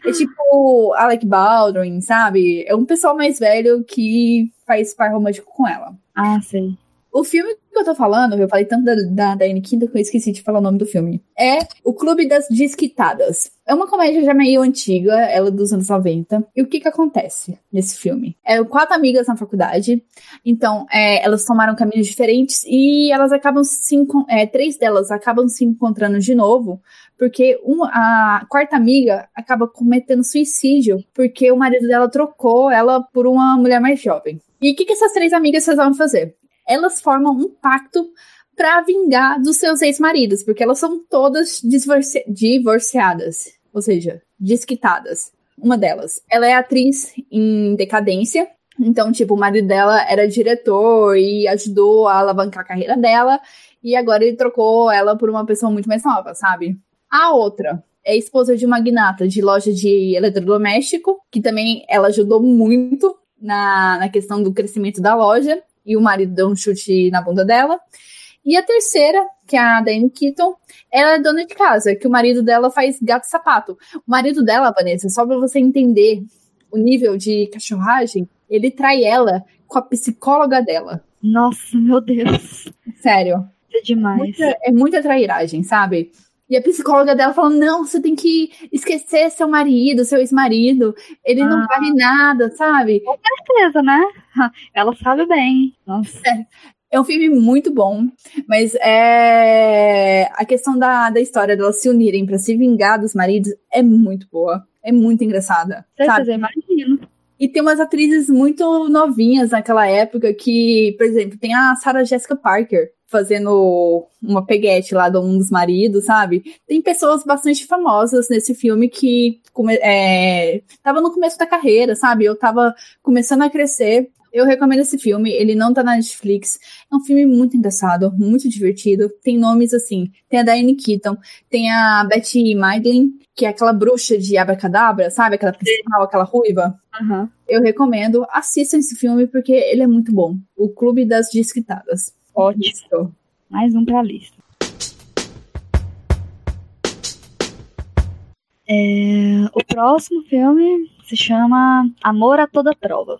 É tipo Alec Baldwin, sabe? É um pessoal mais velho que faz par romântico com ela. Ah, sei. O filme que eu tô falando, eu falei tanto da, da Diane que eu esqueci de falar o nome do filme. É O Clube das Disquitadas. É uma comédia já meio antiga, ela é dos anos 90. E o que que acontece nesse filme? É quatro amigas na faculdade, então é, elas tomaram caminhos diferentes e elas acabam se é, três delas acabam se encontrando de novo, porque a quarta amiga acaba cometendo suicídio, porque o marido dela trocou ela por uma mulher mais jovem. E o que, que essas três amigas vão fazer? Elas formam um pacto para vingar dos seus ex-maridos, porque elas são todas divorci divorciadas, ou seja, desquitadas. Uma delas, ela é atriz em decadência, então, tipo, o marido dela era diretor e ajudou a alavancar a carreira dela, e agora ele trocou ela por uma pessoa muito mais nova, sabe? A outra é esposa de uma magnata de loja de eletrodoméstico, que também ela ajudou muito na, na questão do crescimento da loja e o marido deu um chute na bunda dela. E a terceira, que é a Dani Keaton, ela é dona de casa, que o marido dela faz gato sapato. O marido dela, Vanessa, só pra você entender o nível de cachorragem, ele trai ela com a psicóloga dela. Nossa, meu Deus. Sério. É demais. Muita, é muita trairagem, sabe? E a psicóloga dela falou: não, você tem que esquecer seu marido, seu ex-marido. Ele ah. não vale nada, sabe? Com certeza, né? Ela sabe bem. Nossa. É, é um filme muito bom, mas é a questão da, da história delas se unirem para se vingar dos maridos é muito boa. É muito engraçada. Certeza, imagino. E tem umas atrizes muito novinhas naquela época que, por exemplo, tem a Sarah Jessica Parker, fazendo uma peguete lá de um dos maridos, sabe? Tem pessoas bastante famosas nesse filme que é, tava no começo da carreira, sabe? Eu tava começando a crescer. Eu recomendo esse filme, ele não tá na Netflix. É um filme muito engraçado, muito divertido. Tem nomes assim, tem a Diane Keaton, tem a Betty Maidlin, que é aquela bruxa de abracadabra, sabe? Aquela principal, aquela ruiva. Uhum. Eu recomendo, assistam esse filme porque ele é muito bom. O Clube das Desquitadas. Ótimo. Mais um pra lista. É, o próximo filme se chama Amor a Toda Prova.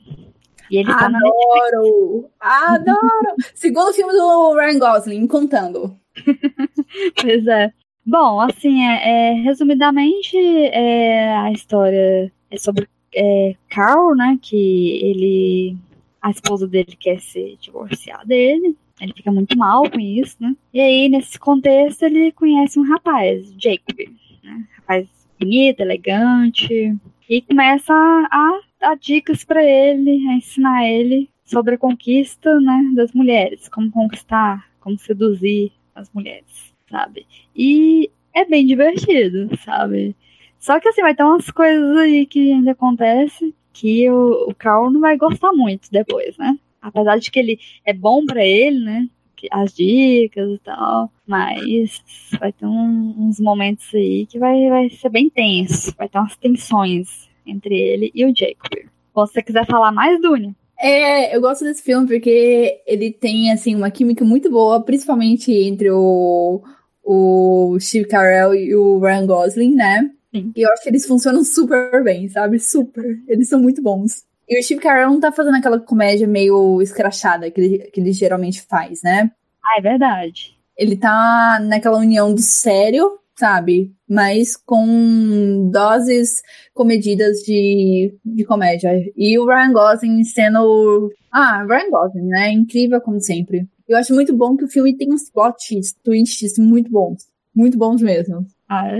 E ele tá Adoro! Adoro! Segundo filme do Ryan Gosling, contando. pois é. Bom, assim, é, é, resumidamente, é, a história é sobre é, Carl, né? Que ele. A esposa dele quer se divorciar dele. Ele fica muito mal com isso, né? E aí, nesse contexto, ele conhece um rapaz, Jacob. Né? Rapaz bonito, elegante. E começa a dar dicas para ele, ensinar ele sobre a conquista né, das mulheres, como conquistar, como seduzir as mulheres, sabe? E é bem divertido, sabe? Só que assim, vai ter umas coisas aí que ainda acontecem que o, o Carl não vai gostar muito depois, né? Apesar de que ele é bom para ele, né? As dicas e tal. Mas vai ter um, uns momentos aí que vai, vai ser bem tenso. Vai ter umas tensões entre ele e o Jacob. Você quiser falar mais, Dunia. É, eu gosto desse filme porque ele tem, assim, uma química muito boa, principalmente entre o, o Steve Carell e o Ryan Gosling, né? Sim. E eu acho que eles funcionam super bem, sabe? Super. Eles são muito bons. E o Steve Carell não tá fazendo aquela comédia meio escrachada que ele, que ele geralmente faz, né? Ah, é verdade. Ele tá naquela união do sério, sabe? Mas com doses comedidas de, de comédia. E o Ryan Gosling sendo. Ah, Ryan Gosling, né? Incrível como sempre. Eu acho muito bom que o filme tem uns plot twists muito bons. Muito bons mesmo. Ah.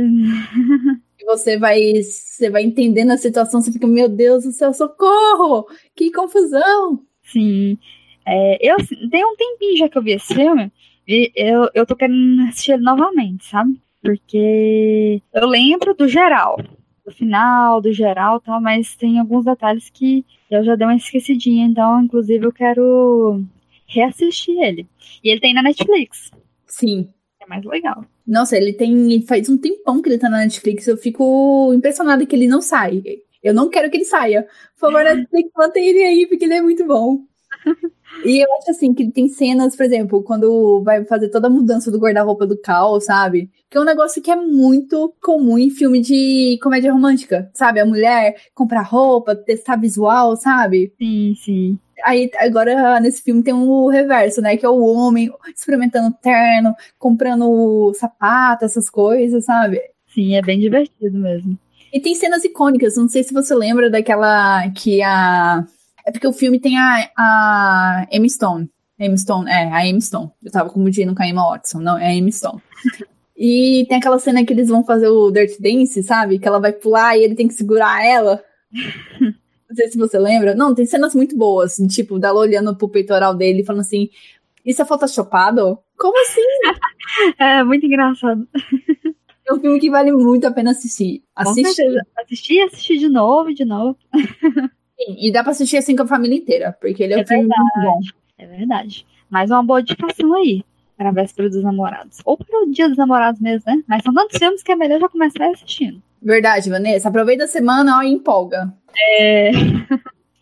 você vai, você vai entendendo a situação, você fica, meu Deus do céu, socorro! Que confusão! Sim. É, eu tem um tempinho já que eu vi esse filme, e eu, eu tô querendo assistir ele novamente, sabe? Porque eu lembro do geral, do final, do geral tal, mas tem alguns detalhes que eu já dei uma esquecidinha, então, inclusive, eu quero reassistir ele. E ele tem na Netflix. Sim. É mais legal. Nossa, ele tem. Faz um tempão que ele tá na Netflix. Eu fico impressionada que ele não sai. Eu não quero que ele saia. Por favor, Netflix, mantém ele aí, porque ele é muito bom. E eu acho assim que tem cenas, por exemplo, quando vai fazer toda a mudança do guarda-roupa do Cal, sabe? Que é um negócio que é muito comum em filme de comédia romântica, sabe? A mulher comprar roupa, testar visual, sabe? Sim, sim. Aí, agora, nesse filme tem o reverso, né? Que é o homem experimentando terno, comprando sapato, essas coisas, sabe? Sim, é bem divertido mesmo. E tem cenas icônicas, não sei se você lembra daquela que a. É porque o filme tem a, a Emma Stone. Emma Stone, é, a Emma Stone. Eu tava confundindo com a Emma Watson, não, é a Emma Stone. e tem aquela cena que eles vão fazer o Dirt Dance, sabe? Que ela vai pular e ele tem que segurar ela. Não sei se você lembra. Não, tem cenas muito boas, tipo, dela olhando pro peitoral dele falando assim: Isso é photoshopado? Como assim? é muito engraçado. É um filme que vale muito a pena assistir. Assistir e assistir de novo, de novo. Sim, e dá pra assistir assim com a família inteira, porque ele é, é um filme muito bom. É verdade. Mais uma boa indicação aí. Para a véspera dos namorados. Ou para o dia dos namorados mesmo, né? Mas são tantos filmes que é melhor já começar assistindo. Verdade, Vanessa. Aproveita a semana ó, e empolga. É.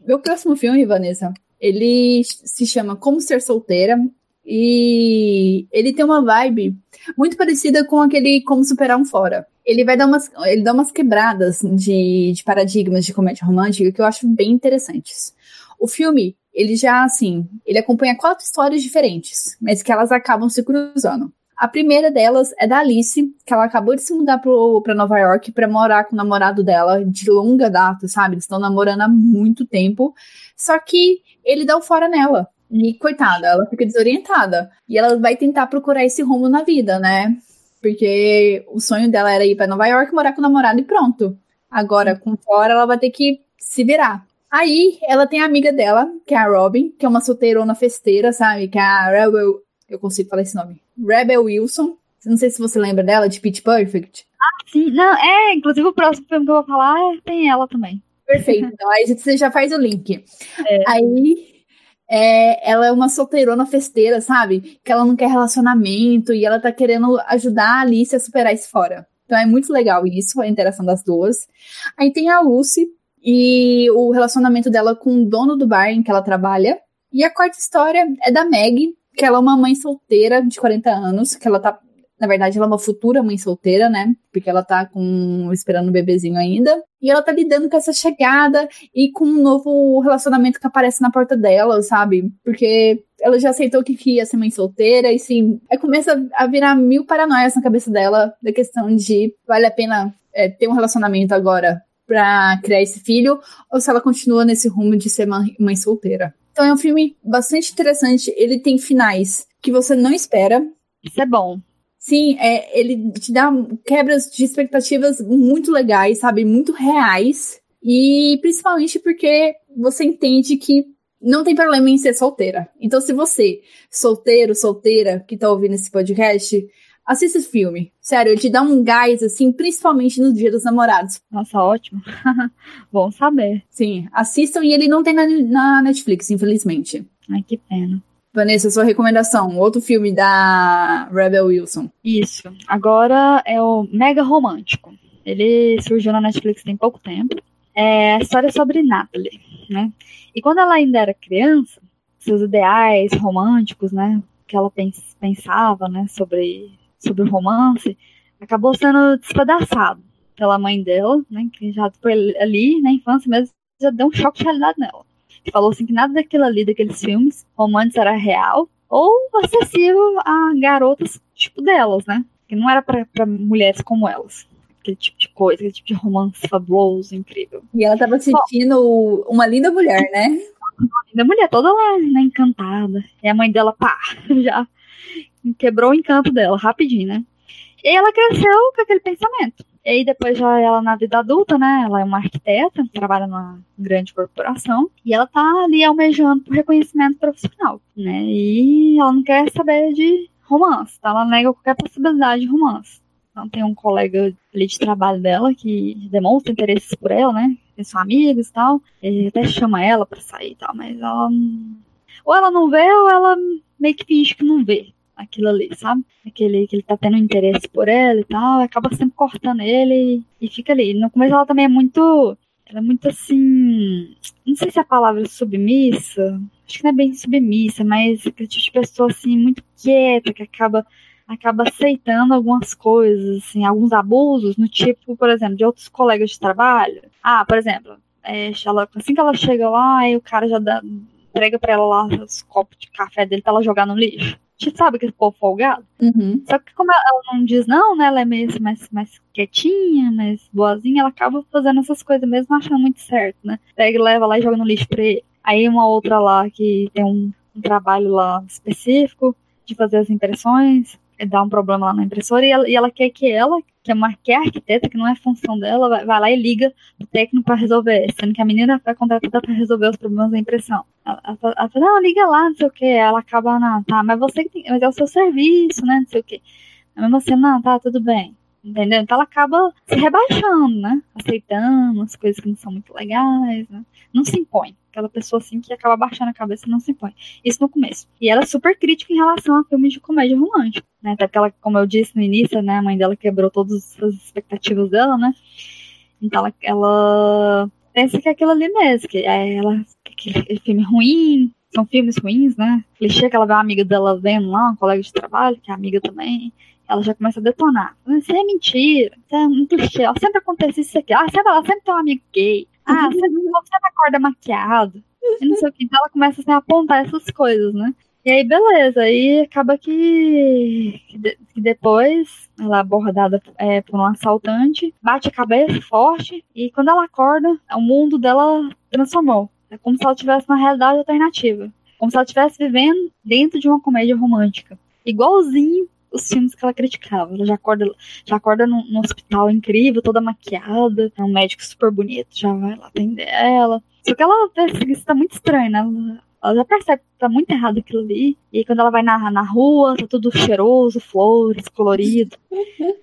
Meu próximo filme, Vanessa, ele se chama Como Ser Solteira. E ele tem uma vibe muito parecida com aquele Como Superar um Fora. Ele vai dar umas, ele dá umas quebradas de, de paradigmas de comédia romântica que eu acho bem interessantes. O filme, ele já, assim, ele acompanha quatro histórias diferentes, mas que elas acabam se cruzando. A primeira delas é da Alice, que ela acabou de se mudar para Nova York para morar com o namorado dela de longa data, sabe? Eles estão namorando há muito tempo. Só que ele dá o fora nela. E coitada, ela fica desorientada. E ela vai tentar procurar esse rumo na vida, né? Porque o sonho dela era ir para Nova York, morar com o namorado e pronto. Agora, com fora, ela vai ter que se virar. Aí, ela tem a amiga dela, que é a Robin, que é uma solteirona festeira, sabe? Que é a Rebel. Eu consigo falar esse nome. Rebel Wilson. Não sei se você lembra dela, de Pitch Perfect. Ah, sim. Não, é, inclusive o próximo filme que eu vou falar tem ela também. Perfeito. Então aí você já faz o link. É. Aí é, ela é uma solteirona festeira, sabe? Que ela não quer relacionamento e ela tá querendo ajudar a Alice a superar isso fora. Então é muito legal isso, a interação das duas. Aí tem a Lucy e o relacionamento dela com o dono do bar em que ela trabalha. E a quarta história é da Meg, que ela é uma mãe solteira de 40 anos, que ela tá Na verdade, ela é uma futura mãe solteira, né? Porque ela tá com esperando um bebezinho ainda. E ela tá lidando com essa chegada e com um novo relacionamento que aparece na porta dela, sabe? Porque ela já aceitou que ia ser mãe solteira e sim, aí começa a virar mil paranoias na cabeça dela da questão de vale a pena é, ter um relacionamento agora pra criar esse filho ou se ela continua nesse rumo de ser mãe solteira. Então é um filme bastante interessante. Ele tem finais que você não espera. Isso é bom. Sim, é, ele te dá quebras de expectativas muito legais, sabe? Muito reais. E principalmente porque você entende que não tem problema em ser solteira. Então, se você, solteiro, solteira, que tá ouvindo esse podcast, assista esse filme. Sério, ele te dá um gás, assim, principalmente no dia dos namorados. Nossa, ótimo. Bom saber. Sim, assistam e ele não tem na, na Netflix, infelizmente. Ai, que pena. Vanessa, sua recomendação, outro filme da Rebel Wilson. Isso. Agora é o Mega Romântico. Ele surgiu na Netflix tem pouco tempo. É a história sobre Natalie, né? E quando ela ainda era criança, seus ideais românticos, né? Que ela pensava, né? Sobre, sobre o romance, acabou sendo despedaçado pela mãe dela, né? Que já foi ali na infância mesmo já deu um choque de realidade nela falou assim que nada daquilo ali, daqueles filmes, romance era real ou acessível a garotas tipo delas, né? Que não era para mulheres como elas. Aquele tipo de coisa, aquele tipo de romance fabuloso, incrível. E ela tava sentindo Bom, uma linda mulher, né? Uma linda mulher, toda lá, né, encantada. E a mãe dela, pá, já quebrou o encanto dela, rapidinho, né? E ela cresceu com aquele pensamento. E aí depois já ela na vida adulta, né? Ela é uma arquiteta, trabalha numa grande corporação e ela tá ali almejando por reconhecimento profissional, né? E ela não quer saber de romance, tá? Ela nega qualquer possibilidade de romance. Então tem um colega ali de trabalho dela que demonstra interesses por ela, né? Eles são amigos e tal. Ele até chama ela para sair e tal, mas ela ou ela não vê ou ela meio que finge que não vê aquilo ali, sabe? Aquele que ele tá tendo interesse por ela e tal, acaba sempre cortando ele e, fica ali. No começo ela também é muito. Ela é muito assim. Não sei se a palavra é submissa. Acho que não é bem submissa, mas aquele tipo de pessoa assim, muito quieta, que acaba acaba aceitando algumas coisas, assim, alguns abusos, no tipo, por exemplo, de outros colegas de trabalho. Ah, por exemplo, é, ela, assim que ela chega lá, o cara já dá, entrega pra ela lá os copos de café dele pra ela jogar no lixo gente sabe que povo folgado. Uhum. Só que como ela não diz não, né? Ela é meio mais, mais quietinha, mais boazinha, ela acaba fazendo essas coisas mesmo achando muito certo, né? Pega e leva lá e joga no lixo pra ele. Aí uma outra lá que tem um, um trabalho lá específico de fazer as impressões, dá um problema lá na impressora e ela, e ela quer que ela, é uma que é arquiteta, que não é função dela, vai, vai lá e liga o técnico para resolver, sendo que a menina foi contratada para resolver os problemas da impressão. Ela, fala, não, liga lá, não sei o que. Ela acaba, não, tá, mas você tem, mas é o seu serviço, né? Não sei o que. Mesmo assim, não, tá, tudo bem. Entendeu? Então ela acaba se rebaixando, né? Aceitando as coisas que não são muito legais, né? Não se impõe. Aquela pessoa assim que acaba baixando a cabeça e não se impõe. Isso no começo. E ela é super crítica em relação a filmes de comédia romântica, né? Até porque ela, como eu disse no início, né? A mãe dela quebrou todas as expectativas dela, né? Então ela, ela pensa que é aquilo ali mesmo, que é ela, que aquele filme ruim, são filmes ruins, né? Clichê que ela vê uma amiga dela vendo lá, um colega de trabalho, que é amiga também ela já começa a detonar. Isso é mentira, isso é um clichê, ela sempre acontece isso aqui. Ah, sempre, ela sempre tem um amigo gay. Ah, você sempre acorda maquiado. E não sei o que. Então ela começa assim, a apontar essas coisas, né? E aí, beleza. Aí acaba que, que depois ela é abordada é, por um assaltante, bate a cabeça forte, e quando ela acorda, o mundo dela transformou. É como se ela estivesse na realidade alternativa. Como se ela estivesse vivendo dentro de uma comédia romântica. Igualzinho os filmes que ela criticava. Ela já acorda, já acorda num, num hospital incrível, toda maquiada, é um médico super bonito, já vai lá atender ela. Só que ela vê que isso tá muito estranho, né? Ela, ela já percebe que tá muito errado aquilo ali. E quando ela vai na, na rua, tá tudo cheiroso, flores, colorido.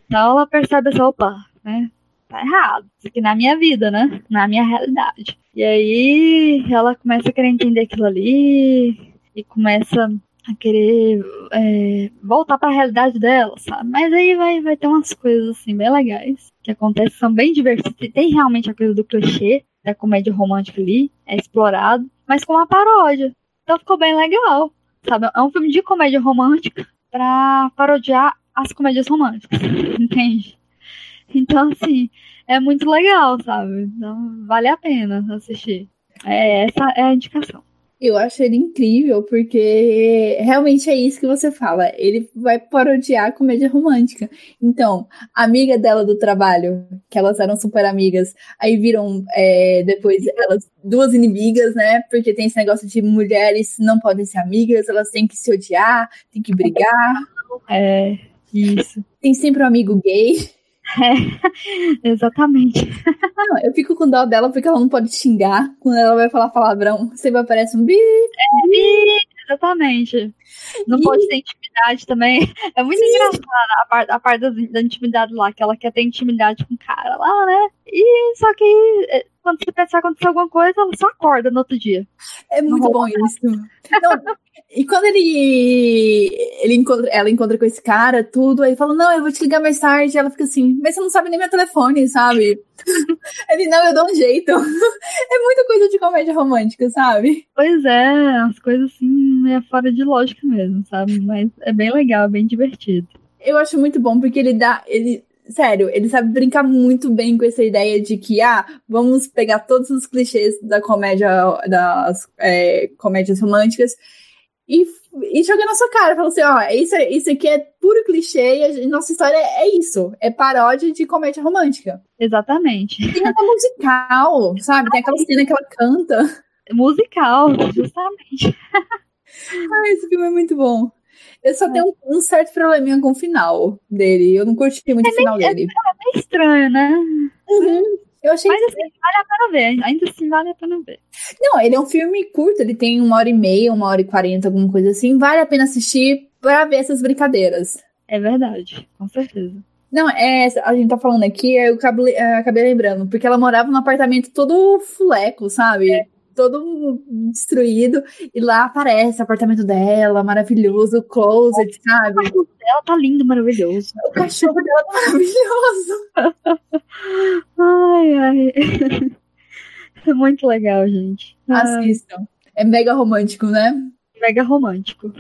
Então ela percebe essa, opa, né? Tá errado. Isso aqui na minha vida, né? Na minha realidade. E aí ela começa a querer entender aquilo ali. E começa a querer é, voltar para a realidade dela, sabe? Mas aí vai, vai ter umas coisas assim bem legais que acontecem, são bem divertidas. Tem realmente a coisa do clichê da comédia romântica ali, é explorado, mas com uma paródia. Então ficou bem legal, sabe? É um filme de comédia romântica para parodiar as comédias românticas, entende? Então, assim, é muito legal, sabe? Então, vale a pena assistir. É, essa é a indicação. Eu acho ele incrível, porque realmente é isso que você fala. Ele vai parodiar a comédia romântica. Então, a amiga dela do trabalho, que elas eram super amigas, aí viram é, depois elas duas inimigas, né? Porque tem esse negócio de mulheres não podem ser amigas, elas têm que se odiar, têm que brigar. É, isso. Tem sempre um amigo gay. É, exatamente. Não, eu fico com dó dela porque ela não pode xingar. Quando ela vai falar palavrão, sempre aparece um bi. É, bi, exatamente. Não pode ter intimidade também. É muito engraçado a parte, a parte da, da, intimidade lá, que ela quer ter intimidade com o cara lá, né? E só que é, quando você pensar acontecer alguma coisa, ela só acorda no outro dia. É muito bom isso. Não, e quando ele, ele encontra, ela encontra com esse cara, tudo, aí fala, não, eu vou te ligar mais tarde. Ela fica assim, mas você não sabe nem meu telefone, sabe? ele, não, eu dou um jeito. é muita coisa de comédia romântica, sabe? Pois é, as coisas assim, é fora de lógica mesmo, sabe? Mas é bem legal, bem divertido. Eu acho muito bom porque ele dá, ele sério, ele sabe brincar muito bem com essa ideia de que, ah, vamos pegar todos os clichês da comédia, das é, comédias românticas e, e jogar na sua cara. Falou assim, ó, isso, isso aqui é puro clichê e a nossa história é, é isso. É paródia de comédia romântica. Exatamente. Tem até musical, sabe? Tem aquela cena que ela canta. Musical, justamente. ah, esse filme é muito bom. Eu só é. tenho um, um, certo probleminha com o final dele. Eu não curti muito é o final bem, dele. É, bem estranho, né? Uhum. Eu achei Mas assim, vale a pena ver. Ainda assim, vale a pena ver. Não, ele é um filme curto, ele tem uma hora e meia, uma hora e quarenta, alguma coisa assim. Vale a pena assistir pra ver essas brincadeiras. É verdade, com certeza. Não, é, a gente tá falando aqui, eu acabei, acabei lembrando, porque ela morava num apartamento todo fuleco, sabe? É todo destruído, e lá aparece o apartamento dela, maravilhoso, o closet, sabe? O cachorro dela tá lindo, maravilhoso. O cachorro dela tá maravilhoso. ai, ai. É muito legal, gente. Assistam. É mega romântico, né? Mega romântico.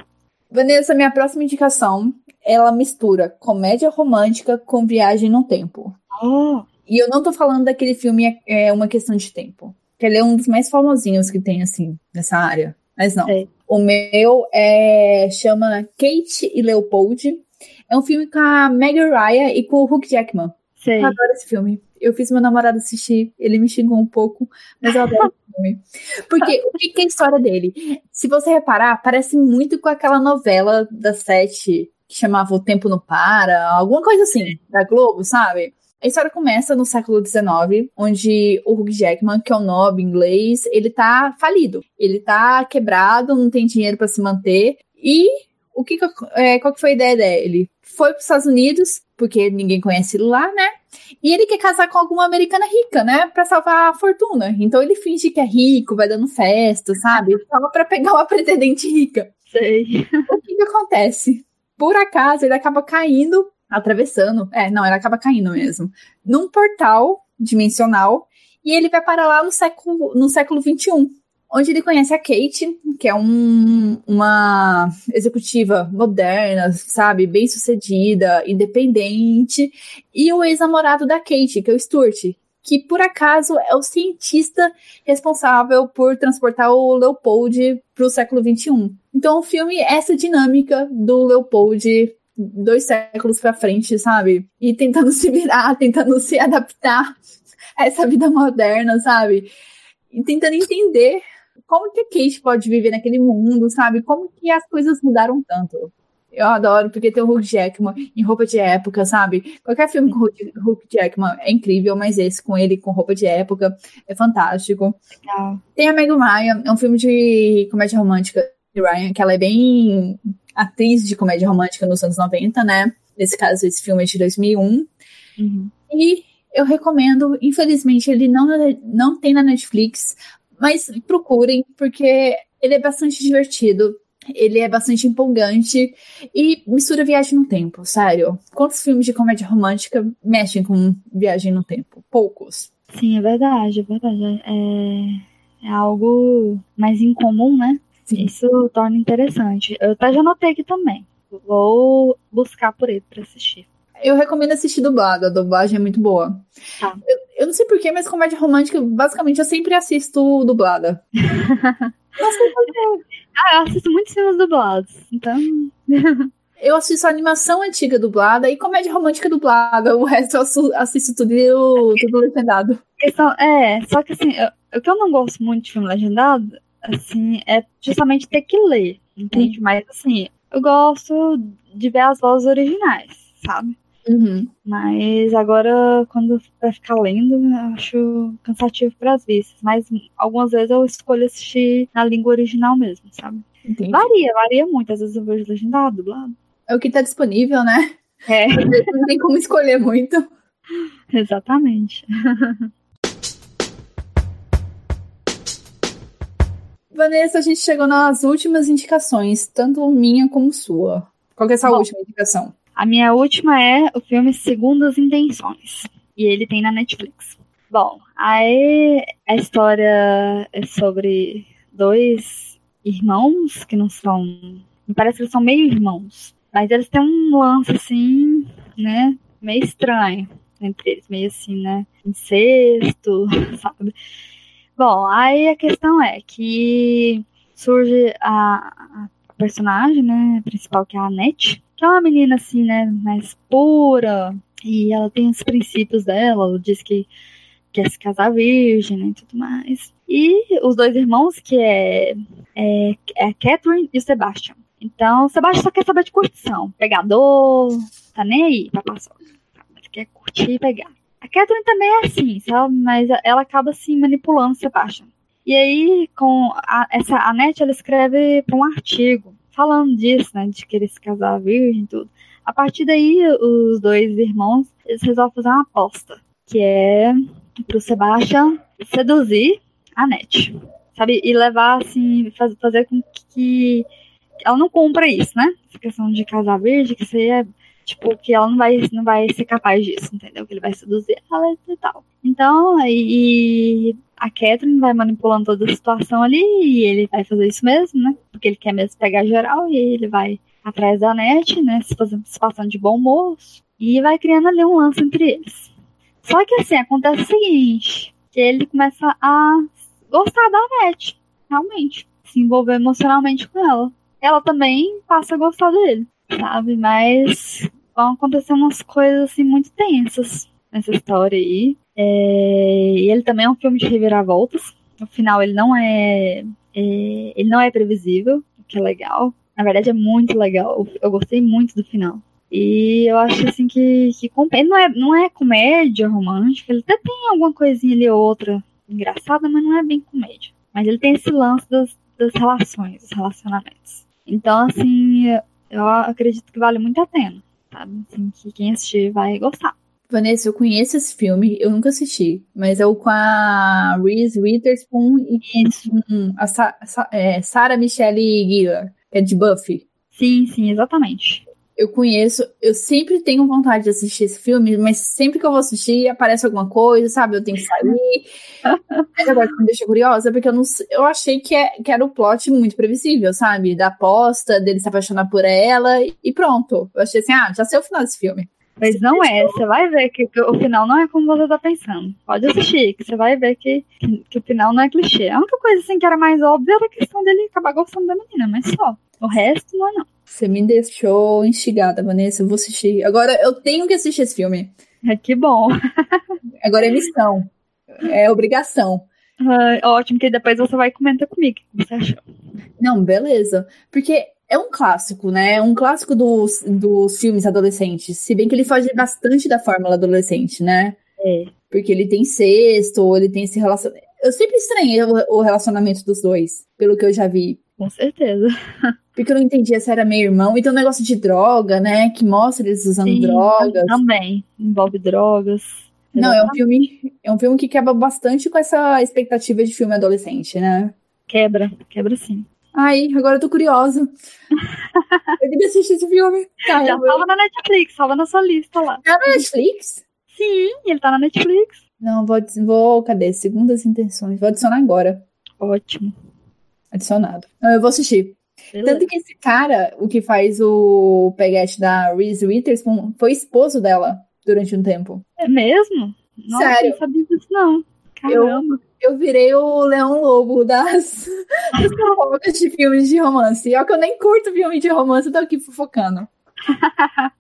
Vanessa, minha próxima indicação, ela mistura comédia romântica com viagem no tempo. Oh. E eu não tô falando daquele filme É Uma Questão de Tempo que ele é um dos mais famosinhos que tem, assim, nessa área. Mas não. É. O meu é chama Kate e Leopold. É um filme com a Meg Ryan e com o Hugh Jackman. Sei. Eu adoro esse filme. Eu fiz meu namorado assistir, ele me xingou um pouco, mas eu adoro esse filme. Porque o que é a história dele? Se você reparar, parece muito com aquela novela da Sete que chamava O Tempo Não Para, alguma coisa assim, da Globo, sabe? A história começa no século XIX, onde o Hugh Jackman, que é um nobre inglês, ele tá falido. Ele tá quebrado, não tem dinheiro para se manter. E o que, é, qual que foi a ideia dele? Foi para os Estados Unidos, porque ninguém conhece ele lá, né? E ele quer casar com alguma americana rica, né? Pra salvar a fortuna. Então ele finge que é rico, vai dando festa, sabe? Só pra pegar uma pretendente rica. Sei. O que, que acontece? Por acaso, ele acaba caindo atravessando. É, não, ela acaba caindo mesmo. Num portal dimensional. E ele vai parar lá no século, no século 21, onde ele conhece a Kate, que é um, uma executiva moderna, sabe, bem sucedida, independente, e o ex-namorado da Kate, que é o Stuart, que por acaso é o cientista responsável por transportar o Leopold para o século 21. Então o filme é essa dinâmica do Leopold dois séculos pra frente, sabe? E tentando se virar, tentando se adaptar a essa vida moderna, sabe? E tentando entender como que a Kate pode viver naquele mundo, sabe? Como que as coisas mudaram tanto. Eu adoro, porque tem o Hugh Jackman em roupa de época, sabe? Qualquer filme com Hugh Jackman é incrível, mas esse com ele com roupa de época é fantástico. Legal. Tem a Meg Ryan, é um filme de comédia romântica de Ryan, que ela é bem atriz de comédia romântica nos anos 90, né? Nesse caso, esse filme é de 2001. Uhum. E eu recomendo, infelizmente, ele não, não tem na Netflix, mas procurem, porque ele é bastante divertido. Ele é bastante empolgante e mistura viagem no tempo, sério. Quantos filmes de comédia romântica mexem com viagem no tempo? Poucos. Sim, é verdade, é verdade. É, é algo mais incomum, né? Sim. Isso torna interessante. Eu até já notei aqui também. vou buscar por ele pra assistir. Eu recomendo assistir dublado, a dublagem é muito boa. Tá. Eu, eu não sei porquê, mas comédia romântica, basicamente, eu sempre assisto dublada. Nossa, Ah, eu assisto muitos filmes dublados, então. eu assisto animação antiga dublada e comédia romântica dublada. O resto eu assisto tudo, tudo legendado. Questão, é, só que assim, eu- o que eu não gosto muito de filme legendado, assim, é justamente ter que ler, entende? Mas assim, eu gosto de ver as vozes originais, sabe? Uhum. Mas agora, quando vai ficar lendo, eu acho cansativo para as vistas. Mas algumas vezes eu escolho assistir na língua original mesmo, sabe? Entendi. Varia, varia muito. Às vezes eu vejo legendado, dublado. É o que tá disponível, né? É, Não tem como escolher muito. exatamente. Vanessa, a gente chegou nas últimas indicações, tanto minha como sua. Qual que é a sua Bom. última indicação? A minha última é o filme Segundas Intenções. E ele tem na Netflix. Bom, aí a história é sobre dois irmãos que não são. Me parece que eles são meio irmãos. Mas eles têm um lance assim, né? Meio estranho entre eles, meio assim, né? Incesto, sabe? Bom, aí a questão é que surge a, a personagem, né? Principal, que é a Annette, que é uma menina assim, né? Mais pura. E ela tem os princípios dela. Ela diz que quer se casar virgem né, e tudo mais. E os dois irmãos, que é, é, é a Catherine e o Sebastian. Então, o Sebastian só quer saber de curtição. Pegador, tá nem aí pra passar. Ele quer curtir e pegar. A Catherine também é assim, sabe? Mas ela acaba assim manipulando Sebastian. E aí, com a, essa a Net, ela escreve para um artigo falando disso, né? De querer se casar virgem e tudo. A partir daí, os dois irmãos, eles resolvem fazer uma aposta. Que é pro Sebastian seduzir a Net. Sabe? E levar, assim, faz, fazer com que ela não cumpra isso, né? Essa questão de casar virgem, que isso aí é Tipo, que ela não vai, não vai ser capaz disso, entendeu? Que ele vai seduzir ela e tal. Então, e a Catherine vai manipulando toda a situação ali e ele vai fazer isso mesmo, né? Porque ele quer mesmo pegar geral e ele vai atrás da net, né? Se, fazendo, se passando de bom moço e vai criando ali um lance entre eles. Só que assim, acontece o seguinte, que ele começa a gostar da net, realmente. Se envolver emocionalmente com ela. Ela também passa a gostar dele sabe? Mas vão acontecer umas coisas assim muito tensas nessa história aí. É... E ele também é um filme de reviravoltas. No final ele não é... é, ele não é previsível, o que é legal. Na verdade é muito legal. Eu gostei muito do final. E eu acho assim que, que não é, não é comédia romântica, ele até tem alguma coisinha ali ou outra engraçada, mas não é bem comédia. Mas ele tem esse lance das, das relações, dos relacionamentos. Então, assim, eu acredito que vale muito a pena, sabe? Assim, que quem assistir vai gostar. Vanessa, eu conheço esse filme, eu nunca assisti, mas é o com a Reese Witherspoon e com a Sa Sa é, Sarah Michelle Gellar, que é de Buffy. Sim, sim, exatamente. Eu conheço, eu sempre tenho vontade de assistir esse filme, mas sempre que eu vou assistir aparece alguma coisa, sabe? Eu tenho que sair. mas agora que me deixa curiosa, porque eu não eu achei que, é, que era o plot muito previsível, sabe? Da aposta, dele se apaixonar por ela e pronto. Eu achei assim, ah, já sei o final desse filme. Mas não é, você vai ver que, o final não é como você tá pensando. Pode assistir, que você vai ver que, que, que, o final não é clichê. A única coisa assim que era mais óbvia era a questão dele acabar gostando da menina, mas só. O resto não é não. Você me deixou instigada, Vanessa. Eu vou assistir. Agora eu tenho que assistir esse filme. É que bom. Agora é missão. É obrigação. Uh, ótimo, que depois você vai comentar comigo o que você achou. Não, beleza. Porque é um clássico, né? É um clássico dos, dos filmes adolescentes. Se bem que ele foge bastante da fórmula adolescente, né? É. Porque ele tem sexto, ele tem esse relacionamento. Eu sempre estranhei o relacionamento dos dois, pelo que eu já vi. Com certeza. Porque eu não entendia se era meio irmão. E tem um negócio de droga, né? Que mostra eles usando Sim, drogas. Também. Envolve drogas. Não, é um filme. É um filme que quebra bastante com essa expectativa de filme adolescente, né? Quebra, quebra sim. Ai, agora eu tô curiosa. eu queria assistir esse filme. Caramba. Já tava na Netflix, tava na sua lista lá. Tá na Netflix? Sim, ele tá na Netflix. Não, vou, vou. Cadê? Segundas intenções. Vou adicionar agora. Ótimo. Adicionado. Não, eu vou assistir. Beleza. Tanto que esse cara, o que faz o peguete da Reese Witherspoon, foi esposo dela durante um tempo. É mesmo? Nossa, Sério? não sabia disso não. Caramba. Eu, eu virei o Leão Lobo das, das de filmes de romance. E ó que eu nem curto filme de romance, eu tô aqui fofocando.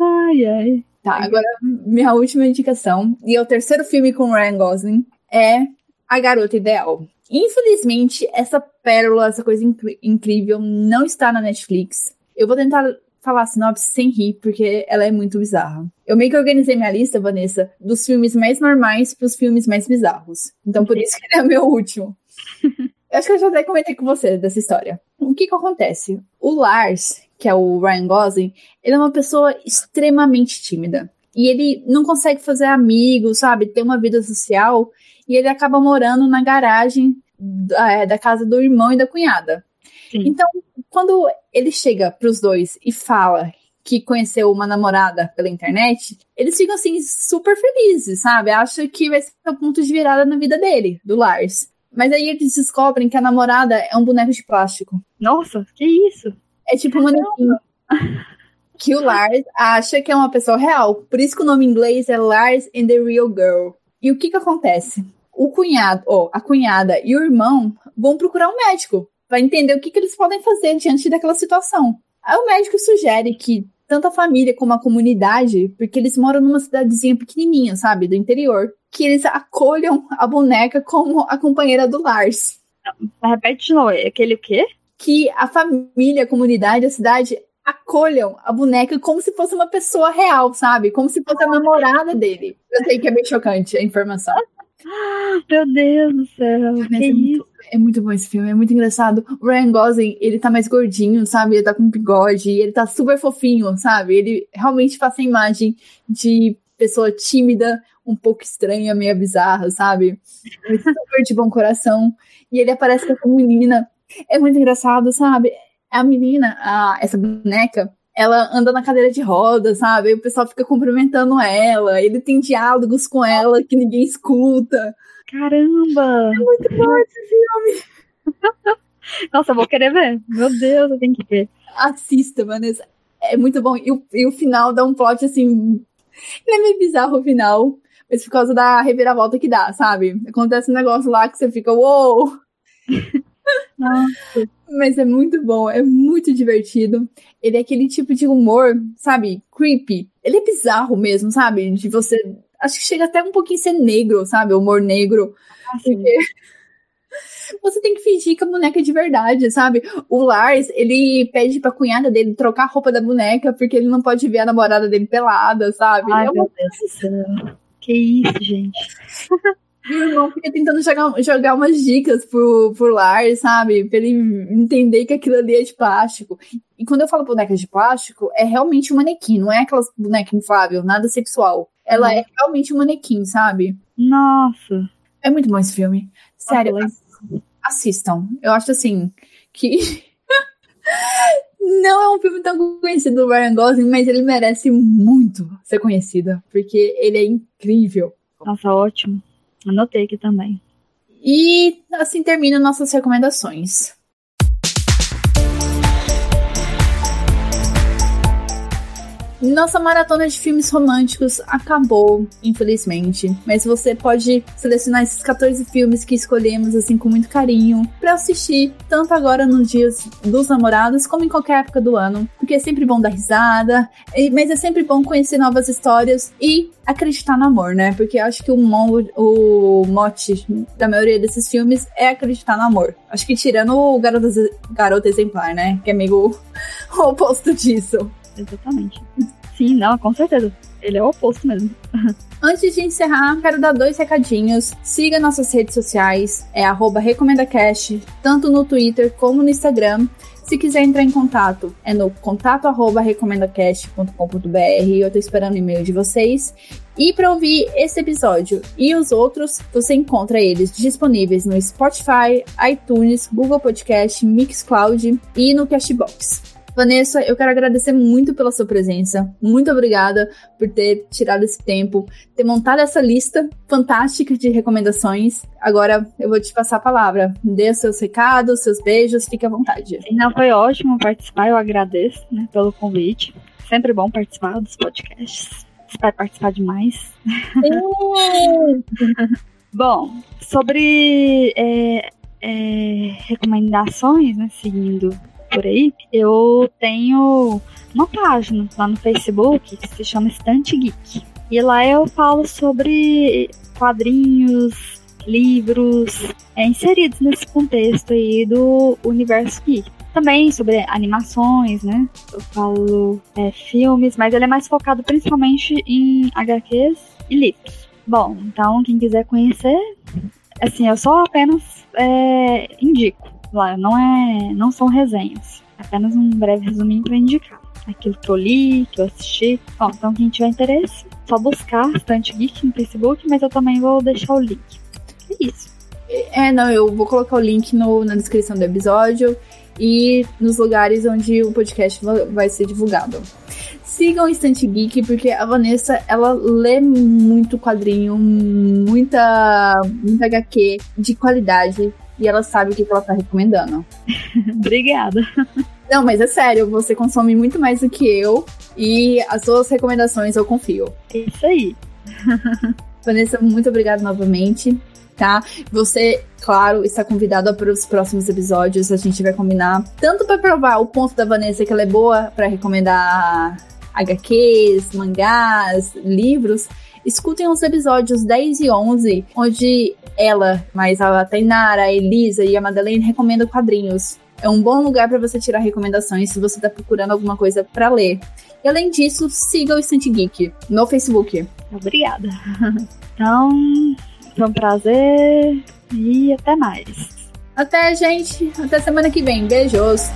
ai, ai. Tá, agora minha última indicação, e é o terceiro filme com Ryan Gosling, é A Garota Ideal. Infelizmente, essa pérola, essa coisa inc incrível, não está na Netflix. Eu vou tentar falar a sinopse sem rir, porque ela é muito bizarra. Eu meio que organizei minha lista, Vanessa, dos filmes mais normais para os filmes mais bizarros. Então, por isso que ele é o meu último. eu acho que eu já até comentei com você dessa história. O que que acontece? O Lars, que é o Ryan Gosling, ele é uma pessoa extremamente tímida. E ele não consegue fazer amigos, sabe? Ter uma vida social. E ele acaba morando na garagem da, é, da casa do irmão e da cunhada. Sim. Então, quando ele chega pros dois e fala que conheceu uma namorada pela internet, eles ficam assim super felizes, sabe? Acho que vai ser o ponto de virada na vida dele, do Lars. Mas aí eles descobrem que a namorada é um boneco de plástico. Nossa, que isso? É tipo um manequim. que o Lars acha que é uma pessoa real. Por isso que o nome em inglês é Lars and the Real Girl. E o que que acontece? O cunhado, ou oh, a cunhada e o irmão vão procurar um médico para entender o que, que eles podem fazer diante daquela situação. Aí o médico sugere que tanto a família como a comunidade, porque eles moram numa cidadezinha pequenininha, sabe, do interior, que eles acolham a boneca como a companheira do Lars. Repete de novo, aquele o quê? Que a família, a comunidade, a cidade acolham a boneca como se fosse uma pessoa real, sabe? Como se fosse a namorada dele. Eu sei que é bem chocante a informação. Meu Deus do céu. Mas que é, muito, é muito bom esse filme, é muito engraçado. O Ryan Gosling, ele tá mais gordinho, sabe? Ele tá com bigode, ele tá super fofinho, sabe? Ele realmente passa a imagem de pessoa tímida, um pouco estranha, meio bizarra, sabe? super de bom coração. E ele aparece com essa menina. É muito engraçado, sabe? A menina, a, essa boneca, ela anda na cadeira de rodas, sabe? Aí o pessoal fica cumprimentando ela, ele tem diálogos com ela que ninguém escuta. Caramba! É muito bom esse filme. Nossa, eu vou querer ver. Meu Deus, eu tenho que ver. Assista, Vanessa. É muito bom. E o, e o final dá um plot assim. Ele é meio bizarro o final. Mas por causa da reviravolta que dá, sabe? Acontece um negócio lá que você fica, uou! Wow! Nossa. Mas é muito bom, é muito divertido. Ele é aquele tipo de humor, sabe? Creepy. Ele é bizarro mesmo, sabe? De você. Acho que chega até um pouquinho a ser negro, sabe? Humor negro. Ah, porque você tem que fingir que a boneca é de verdade, sabe? O Lars, ele pede pra cunhada dele trocar a roupa da boneca porque ele não pode ver a namorada dele pelada, sabe? Ai, é uma... meu Deus do céu. Que isso, gente. Meu irmão fica tentando jogar, jogar umas dicas pro, pro Lars, sabe? Pra ele entender que aquilo ali é de plástico. E quando eu falo boneca de plástico, é realmente um manequim, não é aquelas boneca inflável, nada sexual. Ela é realmente um manequim, sabe? Nossa. É muito bom esse filme. Sério, assistam. Eu acho assim que. não é um filme tão conhecido do Ryan Gosling, mas ele merece muito ser conhecido, porque ele é incrível. Nossa, ótimo. Anotei aqui também. E assim terminam nossas recomendações. Nossa maratona de filmes românticos acabou, infelizmente. Mas você pode selecionar esses 14 filmes que escolhemos assim com muito carinho para assistir, tanto agora nos dias dos namorados como em qualquer época do ano, porque é sempre bom dar risada, mas é sempre bom conhecer novas histórias e acreditar no amor, né? Porque eu acho que o, mo o mote da maioria desses filmes é acreditar no amor. Acho que tirando o garoto, exemplar, né? Que é meio o oposto disso. Exatamente. Sim, não, com certeza. Ele é o oposto mesmo. Antes de encerrar, quero dar dois recadinhos. Siga nossas redes sociais, é RecomendaCast, tanto no Twitter como no Instagram. Se quiser entrar em contato, é no contato recomendacast.com.br. Eu tô esperando o e-mail de vocês. E para ouvir esse episódio e os outros, você encontra eles disponíveis no Spotify, iTunes, Google Podcast, Mixcloud e no Cashbox. Vanessa, eu quero agradecer muito pela sua presença. Muito obrigada por ter tirado esse tempo, ter montado essa lista fantástica de recomendações. Agora eu vou te passar a palavra. Dê os seus recados, seus beijos, fique à vontade. Não, foi ótimo participar, eu agradeço né, pelo convite. Sempre bom participar dos podcasts. Espero participar demais. bom, sobre é, é, recomendações, né, seguindo por aí, eu tenho uma página lá no Facebook que se chama Estante Geek. E lá eu falo sobre quadrinhos, livros é, inseridos nesse contexto aí do universo geek. Também sobre animações, né? Eu falo é, filmes, mas ele é mais focado principalmente em HQs e livros. Bom, então quem quiser conhecer, assim, eu só apenas é, indico lá, não é, não são resenhas, apenas um breve resuminho para indicar aquilo que eu li, que eu assisti. Bom, então quem tiver interesse, só buscar Estante Geek no Facebook, mas eu também vou deixar o link. É isso. É, não, eu vou colocar o link no, na descrição do episódio e nos lugares onde o podcast vai ser divulgado. Sigam o Estante Geek, porque a Vanessa, ela lê muito quadrinho, muita, muita HQ de qualidade e ela sabe o que ela tá recomendando. Obrigada. Não, mas é sério, você consome muito mais do que eu e as suas recomendações eu confio. É isso aí. Vanessa, muito obrigada novamente. Tá? Você, claro, está convidada para os próximos episódios. A gente vai combinar tanto para provar o ponto da Vanessa que ela é boa para recomendar HQs, mangás, livros. Escutem os episódios 10 e 11, onde ela, mais a Tainara, a Elisa e a Madeleine recomendam quadrinhos. É um bom lugar para você tirar recomendações se você está procurando alguma coisa para ler. E além disso, siga o Instant Geek no Facebook. Obrigada. Então, foi um prazer e até mais. Até, gente. Até semana que vem. Beijos.